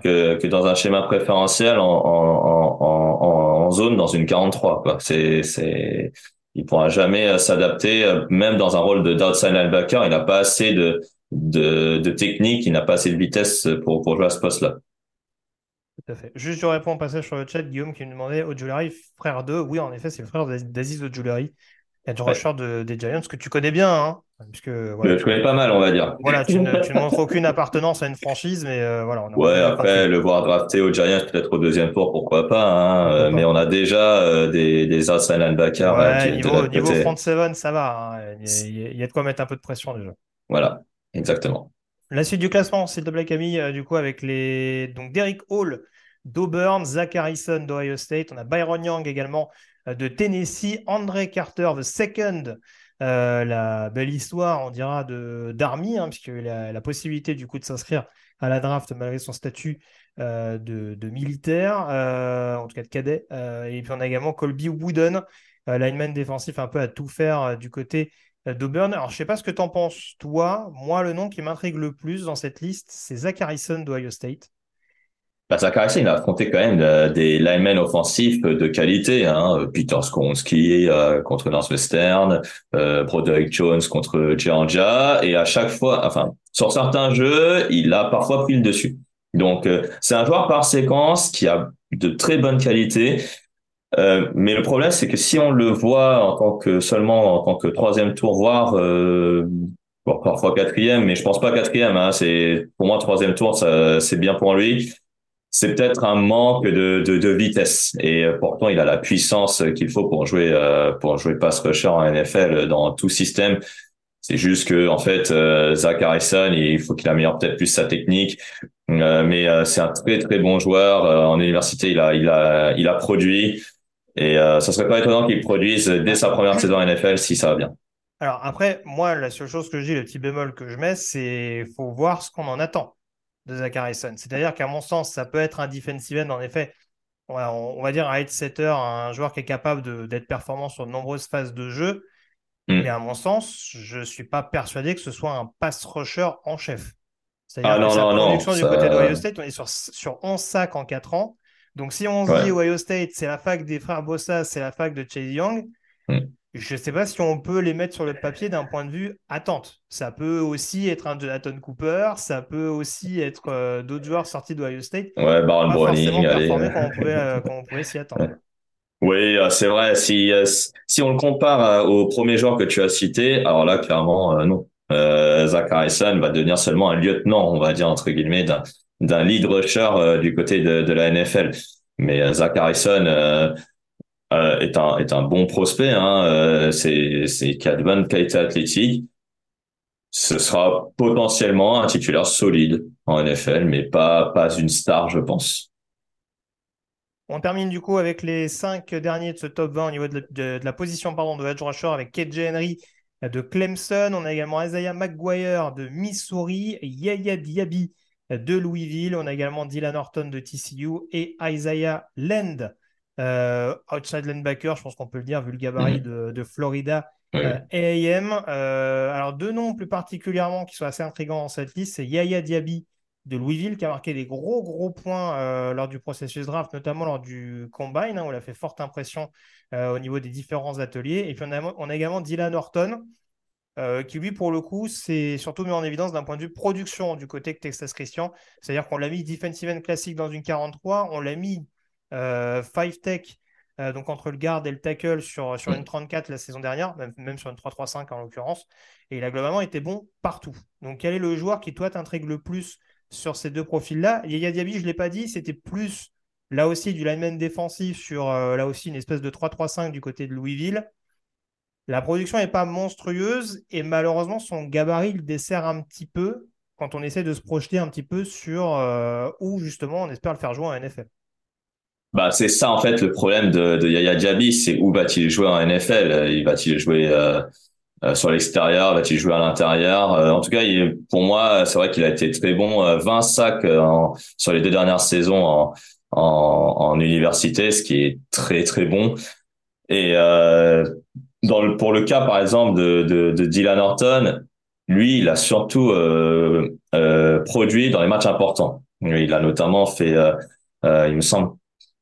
que, que dans un schéma préférentiel en, en, en, en, zone dans une 43. Quoi. C'est, c'est, il pourra jamais euh, s'adapter, euh, même dans un rôle de d'outside linebacker. Il n'a pas assez de, de, de technique, il n'a pas assez de vitesse pour, pour jouer à ce poste-là. Tout à fait. Juste, je réponds au passage sur le chat, Guillaume qui me demandait Ojulari, frère 2. Oui, en effet, c'est le frère d'Aziz Ojulari, edge rusher de, des Giants, que tu connais bien, hein, puisque, voilà, je connais pas mal, on va dire. Voilà, tu (laughs) ne, tu montres aucune appartenance à une franchise, mais euh, voilà. On ouais, après, le voir drafté aux Giants, peut-être au deuxième tour, pourquoi pas, hein, euh, mais on a déjà euh, des, des linebackers. Ouais, niveau, niveau front seven, ça va. Hein. Il, y a, de quoi mettre un peu de pression déjà. Voilà, exactement. La suite du classement, s'il te plaît, Camille, du coup, avec les. Donc, Derek Hall d'Auburn, Zach Harrison d'Ohio State, on a Byron Young également de Tennessee, André Carter, the second euh, la belle histoire, on dira, de d'Army, hein, puisqu'il a la possibilité du coup de s'inscrire à la draft malgré son statut euh, de, militaire, euh, en tout cas de cadet. et puis on a également Colby Wooden, lineman défensif un peu à tout faire du côté d'Auburn. Alors je sais pas ce que tu en penses, toi. Moi, le nom qui m'intrigue le plus dans cette liste, c'est Zach Harrison d'Ohio State. Zachary, il a affronté quand même euh, des linemen offensifs de qualité. Hein. Peter Skonski euh, contre Northwestern, euh, Broderick Jones contre Georgia. Et à chaque fois, enfin, sur certains jeux, il a parfois pris le dessus. Donc, euh, c'est un joueur par séquence qui a de très bonnes qualités. Euh, mais le problème, c'est que si on le voit en tant que seulement en tant que troisième tour, voire parfois quatrième, mais je pense pas quatrième. Hein, c'est pour moi troisième tour, c'est bien pour lui c'est peut-être un manque de, de, de, vitesse. Et euh, pourtant, il a la puissance qu'il faut pour jouer euh, pour jouer pass rusher en NFL dans tout système. C'est juste que en fait, euh, Zach Harrison, il faut qu'il améliore peut-être plus sa technique. mais c'est un très très bon joueur. en université, il a il a il a produit. Et ça serait pas étonnant qu'il produise dès sa première saison en NFL si ça va bien. Alors après, moi, la seule chose que je dis, le petit bémol que je mets, c'est faut voir ce qu'on en attend de Zach Harrison. C'est-à-dire qu'à mon sens, ça peut être un defensive end, en effet, on, va dire un head-setter, un joueur qui est capable d'être performant sur de nombreuses phases de jeu. Mm. Mais à mon sens, je ne suis pas persuadé que ce soit un pass rusher en chef. C'est-à-dire ah, que sa production du côté d'Ohio State, on est sur, sur 11 sacs en 4 ans. Donc si on se dit Ohio State, c'est la fac des frères Bossa, c'est la fac de Chase Young, mm je ne sais pas si on peut les mettre sur le papier d'un point de vue attente. Ça peut aussi être un Jonathan Cooper, ça peut aussi être euh, d'autres joueurs sortis de Ohio State. Ouais, Baron Browning, allez. Comme on pouvait, euh, (laughs) pouvait s'y attendre. Oui, euh, c'est vrai. Si, si on le compare au premier joueur que tu as cité, alors là, clairement, non. Zach Harrison va devenir seulement un lieutenant, on va dire, entre guillemets, d'un lead rusher du côté de, de la NFL. Mais Zach Harrison, euh, est un est un bon prospect. Hein, euh, c'est c'est qui a de. Ce sera potentiellement un titulaire solide en NFL, mais pas pas une star, je pense. On termine du coup avec les cinq derniers de ce top 20 au niveau de la, position pardon, de edge rusher avec KJ Henry de Clemson. On a également Isaiah McGuire de Missouri, Yaya Diaby de Louisville. On a également Dylan Horton de TCU et Isaiah Land euh, outside linebacker, je pense qu'on peut le dire, vu le gabarit mhm. de, Florida euh, AM. Euh, alors, deux noms plus particulièrement qui sont assez intrigants dans cette liste, c'est Yaya Diaby de Louisville qui a marqué des gros gros points lors du processus draft, notamment lors du combine, hein, où il a fait forte impression au niveau des différents ateliers. Et puis on a, on a également Dylan Horton, qui lui, pour le coup, c'est surtout mis en évidence d'un point de vue production du côté de Texas Christian. C'est-à-dire qu'on l'a mis defensive end classique dans une 43, on l'a mis euh, Five Tech, euh, donc entre le guard et le tackle sur, sur une 34 la saison dernière, même, sur une 3-3-5 en l'occurrence. Et il a globalement été bon partout. Donc quel est le joueur qui, toi, t'intrigue le plus sur ces deux profils-là? Yaya Diaby, je ne l'ai pas dit, c'était plus là aussi du lineman défensif sur euh, là aussi une espèce de 3-3-5 du côté de Louisville. La production n'est pas monstrueuse et malheureusement son gabarit le dessert un petit peu quand on essaie de se projeter un petit peu sur où justement on espère le faire jouer en NFL. Bah, c'est ça en fait le problème de, de Yaya Diaby, c'est où va-t-il jouer en NFL Il va-t-il jouer euh, sur l'extérieur, va-t-il jouer à l'intérieur? En tout cas, il, pour moi, c'est vrai qu'il a été très bon. 20 sacs sur les deux dernières saisons en, en, en, université, ce qui est très très bon. Et dans le, pour le cas, par exemple, de, de, de Dylan Horton, lui, il a surtout euh, euh, produit dans les matchs importants. Il a notamment fait, euh, euh, il me semble,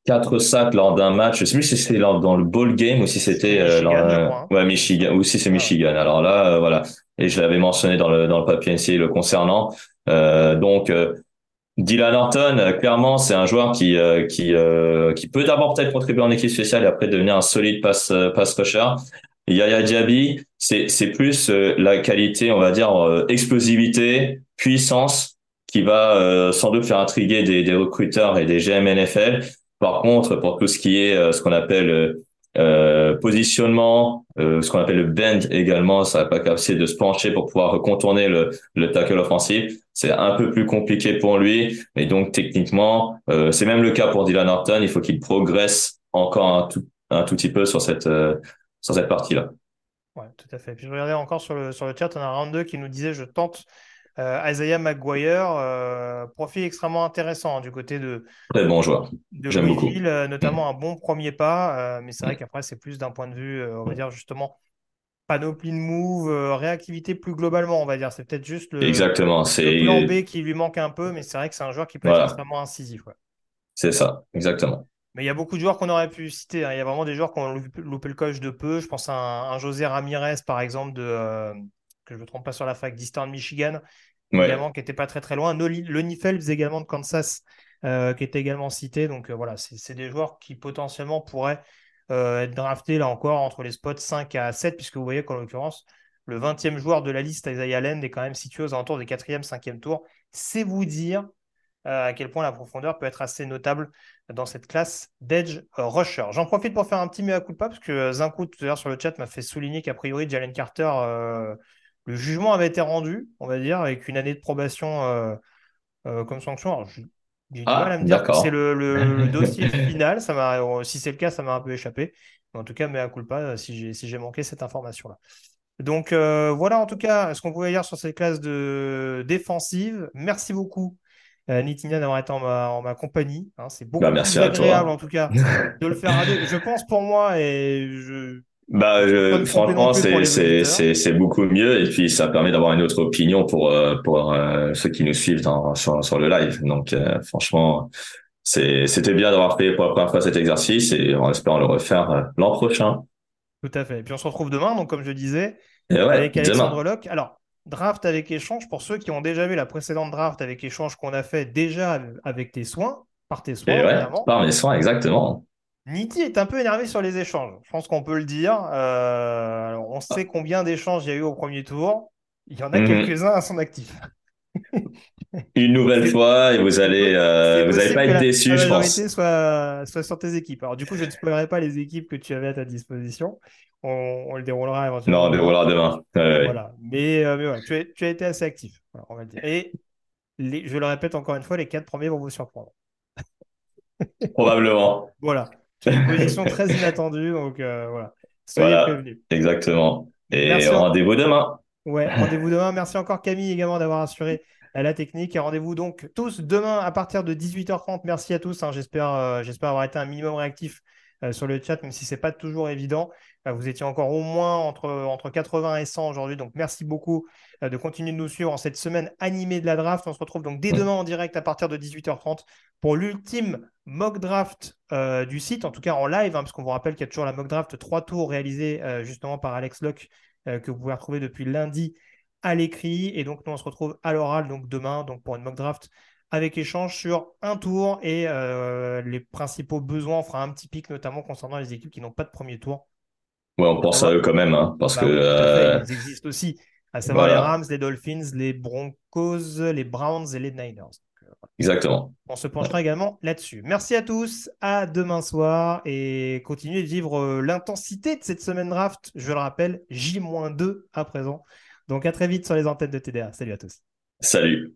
quatre sacs lors d'un match. Je sais plus si c'était dans le ball game ou si c'était euh, Michigan, ouais, Michigan ou si c'est Michigan. Alors là, voilà. Et je l'avais mentionné dans le dans le papier NCA le concernant. donc Dylan Horton, clairement, c'est un joueur qui qui qui peut d'abord peut-être contribuer en équipe spéciale et après devenir un solide pass pass rusher. Yaya Diaby, c'est c'est plus euh, la qualité, on va dire euh, explosivité, puissance qui va euh, sans doute faire intriguer des, des recruteurs et des GM NFL. Par contre, pour tout ce qui est ce qu'on appelle euh, positionnement, ce qu'on appelle le bend également, ça va pas capacité de se pencher pour pouvoir contourner le, le tackle offensif. C'est un peu plus compliqué pour lui, mais donc techniquement, c'est même le cas pour Dylan Horton. Il faut qu'il progresse encore un tout, un tout petit peu sur cette sur cette partie-là. Ouais, tout à fait. Puis je regardais encore sur le, sur le chat, on a un round 2 qui nous disait je tente euh, Isaiah McGuire, euh, profil extrêmement intéressant hein, du côté de. Très bon joueur. J'aime beaucoup. Euh, notamment un bon premier pas, mais c'est vrai qu'après, c'est plus d'un point de vue, on va dire justement, panoplie de move, réactivité plus globalement, on va dire. C'est peut-être juste le, Exactement, le plan B qui lui manque un peu, mais c'est vrai que c'est un joueur qui peut être extrêmement incisif. C'est ça, exactement. Mais il y a beaucoup de joueurs qu'on aurait pu citer. Hein. Il y a vraiment des joueurs qui ont loupé le coche de peu. Je pense à un, José Ramirez, par exemple, de, euh, que je ne me trompe pas sur la fac d'Eastern Michigan, également, qui n'était pas très très loin. Lonnie Phelps également de Kansas, euh, qui était également cité. Donc euh, voilà, c'est des joueurs qui potentiellement pourraient être draftés là encore entre les spots 5 à 7, puisque vous voyez qu'en l'occurrence, le 20e joueur de la liste, Isaiah Land, est quand même situé aux alentours des 4e, 5e tours. C'est vous dire euh, à quel point la profondeur peut être assez notable dans cette classe d'edge rusher. J'en profite pour faire un petit mea culpa parce que Zinko tout à l'heure sur le chat m'a fait souligner qu'a priori Jalen Carter, euh, le jugement avait été rendu, on va dire, avec une année de probation euh, comme sanction. Alors, j'ai du ah, mal à me dire que c'est le, (laughs) dossier final. Ça si c'est le cas, ça m'a un peu échappé. en tout cas, mea culpa si j'ai si manqué cette information-là. Donc voilà en tout cas ce qu'on pouvait dire sur cette classe de défensive. Merci beaucoup euh, Nitina d'avoir été en ma, compagnie. Hein. c'est beaucoup bah, plus agréable en tout cas de le faire à deux. (laughs) Je pense pour moi et je. Bah, franchement, c'est beaucoup mieux et puis ça permet d'avoir une autre opinion pour euh, pour euh, ceux qui nous suivent sur, sur le live. Donc franchement, c'était bien d'avoir fait pour la première fois cet exercice et on espère le refaire l'an prochain. Tout à fait. Et puis on se retrouve demain, donc comme je disais, avec Alexandre Locke. Alors, draft avec échange, pour ceux qui ont déjà vu la précédente draft avec échange qu'on a fait déjà avec tes soins, par tes soins, ouais, Par mes soins, exactement. Niti est un peu énervé sur les échanges. Je pense qu'on peut le dire. Euh, on sait combien d'échanges il y a eu au premier tour. Il y en a mhm. quelques-uns à son actif. Une nouvelle fois, et vous allez, euh, vous n'allez pas être déçu, je pense. Soit, soit sur tes équipes. Alors du coup, je ne spoilerai pas les équipes que tu avais à ta disposition on, le déroulera éventuellement. Non, on déroulera demain. Voilà. Mais, euh, mais tu, as, tu, as, été assez actif, on va dire. Et les, je le répète encore une fois, les quatre premiers vont vous surprendre. Probablement. voilà. C'est une (laughs) position très inattendue, donc euh, voilà. Soyez prévenus. Exactement. Et rendez-vous demain. Ouais, (laughs) rendez-vous demain. Merci encore Camille également d'avoir assuré la technique. Et rendez-vous donc tous demain à partir de 18h30. Merci à tous. Hein. J'espère, euh, j'espère avoir été un minimum réactif sur le chat, même si c'est pas toujours évident. Bah, vous étiez encore au moins entre, entre 80 et 100 aujourd'hui. Donc, merci beaucoup euh, de continuer de nous suivre en cette semaine animée de la draft. On se retrouve donc dès demain en direct à partir de 18h30 pour l'ultime mock draft euh, du site, en tout cas en live, hein, parce qu'on vous rappelle qu'il y a toujours la mock draft trois tours réalisés euh, justement par Alex Locke que vous pouvez retrouver depuis lundi à l'écrit. Et donc, nous, on se retrouve à l'oral donc demain donc pour une mock draft avec échange sur un tour et les principaux besoins. On fera un petit pic notamment concernant les équipes qui n'ont pas de premier tour Ouais, on pense à eux quand même, hein, parce bah que. Euh, ils existent aussi, à savoir les Rams, les Dolphins, les Broncos, les Browns et les Niners. Euh, Exactement. On se penchera également là-dessus. Merci à tous, à demain soir et continuez de vivre euh, l'intensité de cette semaine draft. Je le rappelle, J-2 à présent. Donc à très vite sur les antennes de TDA. Salut à tous. Salut.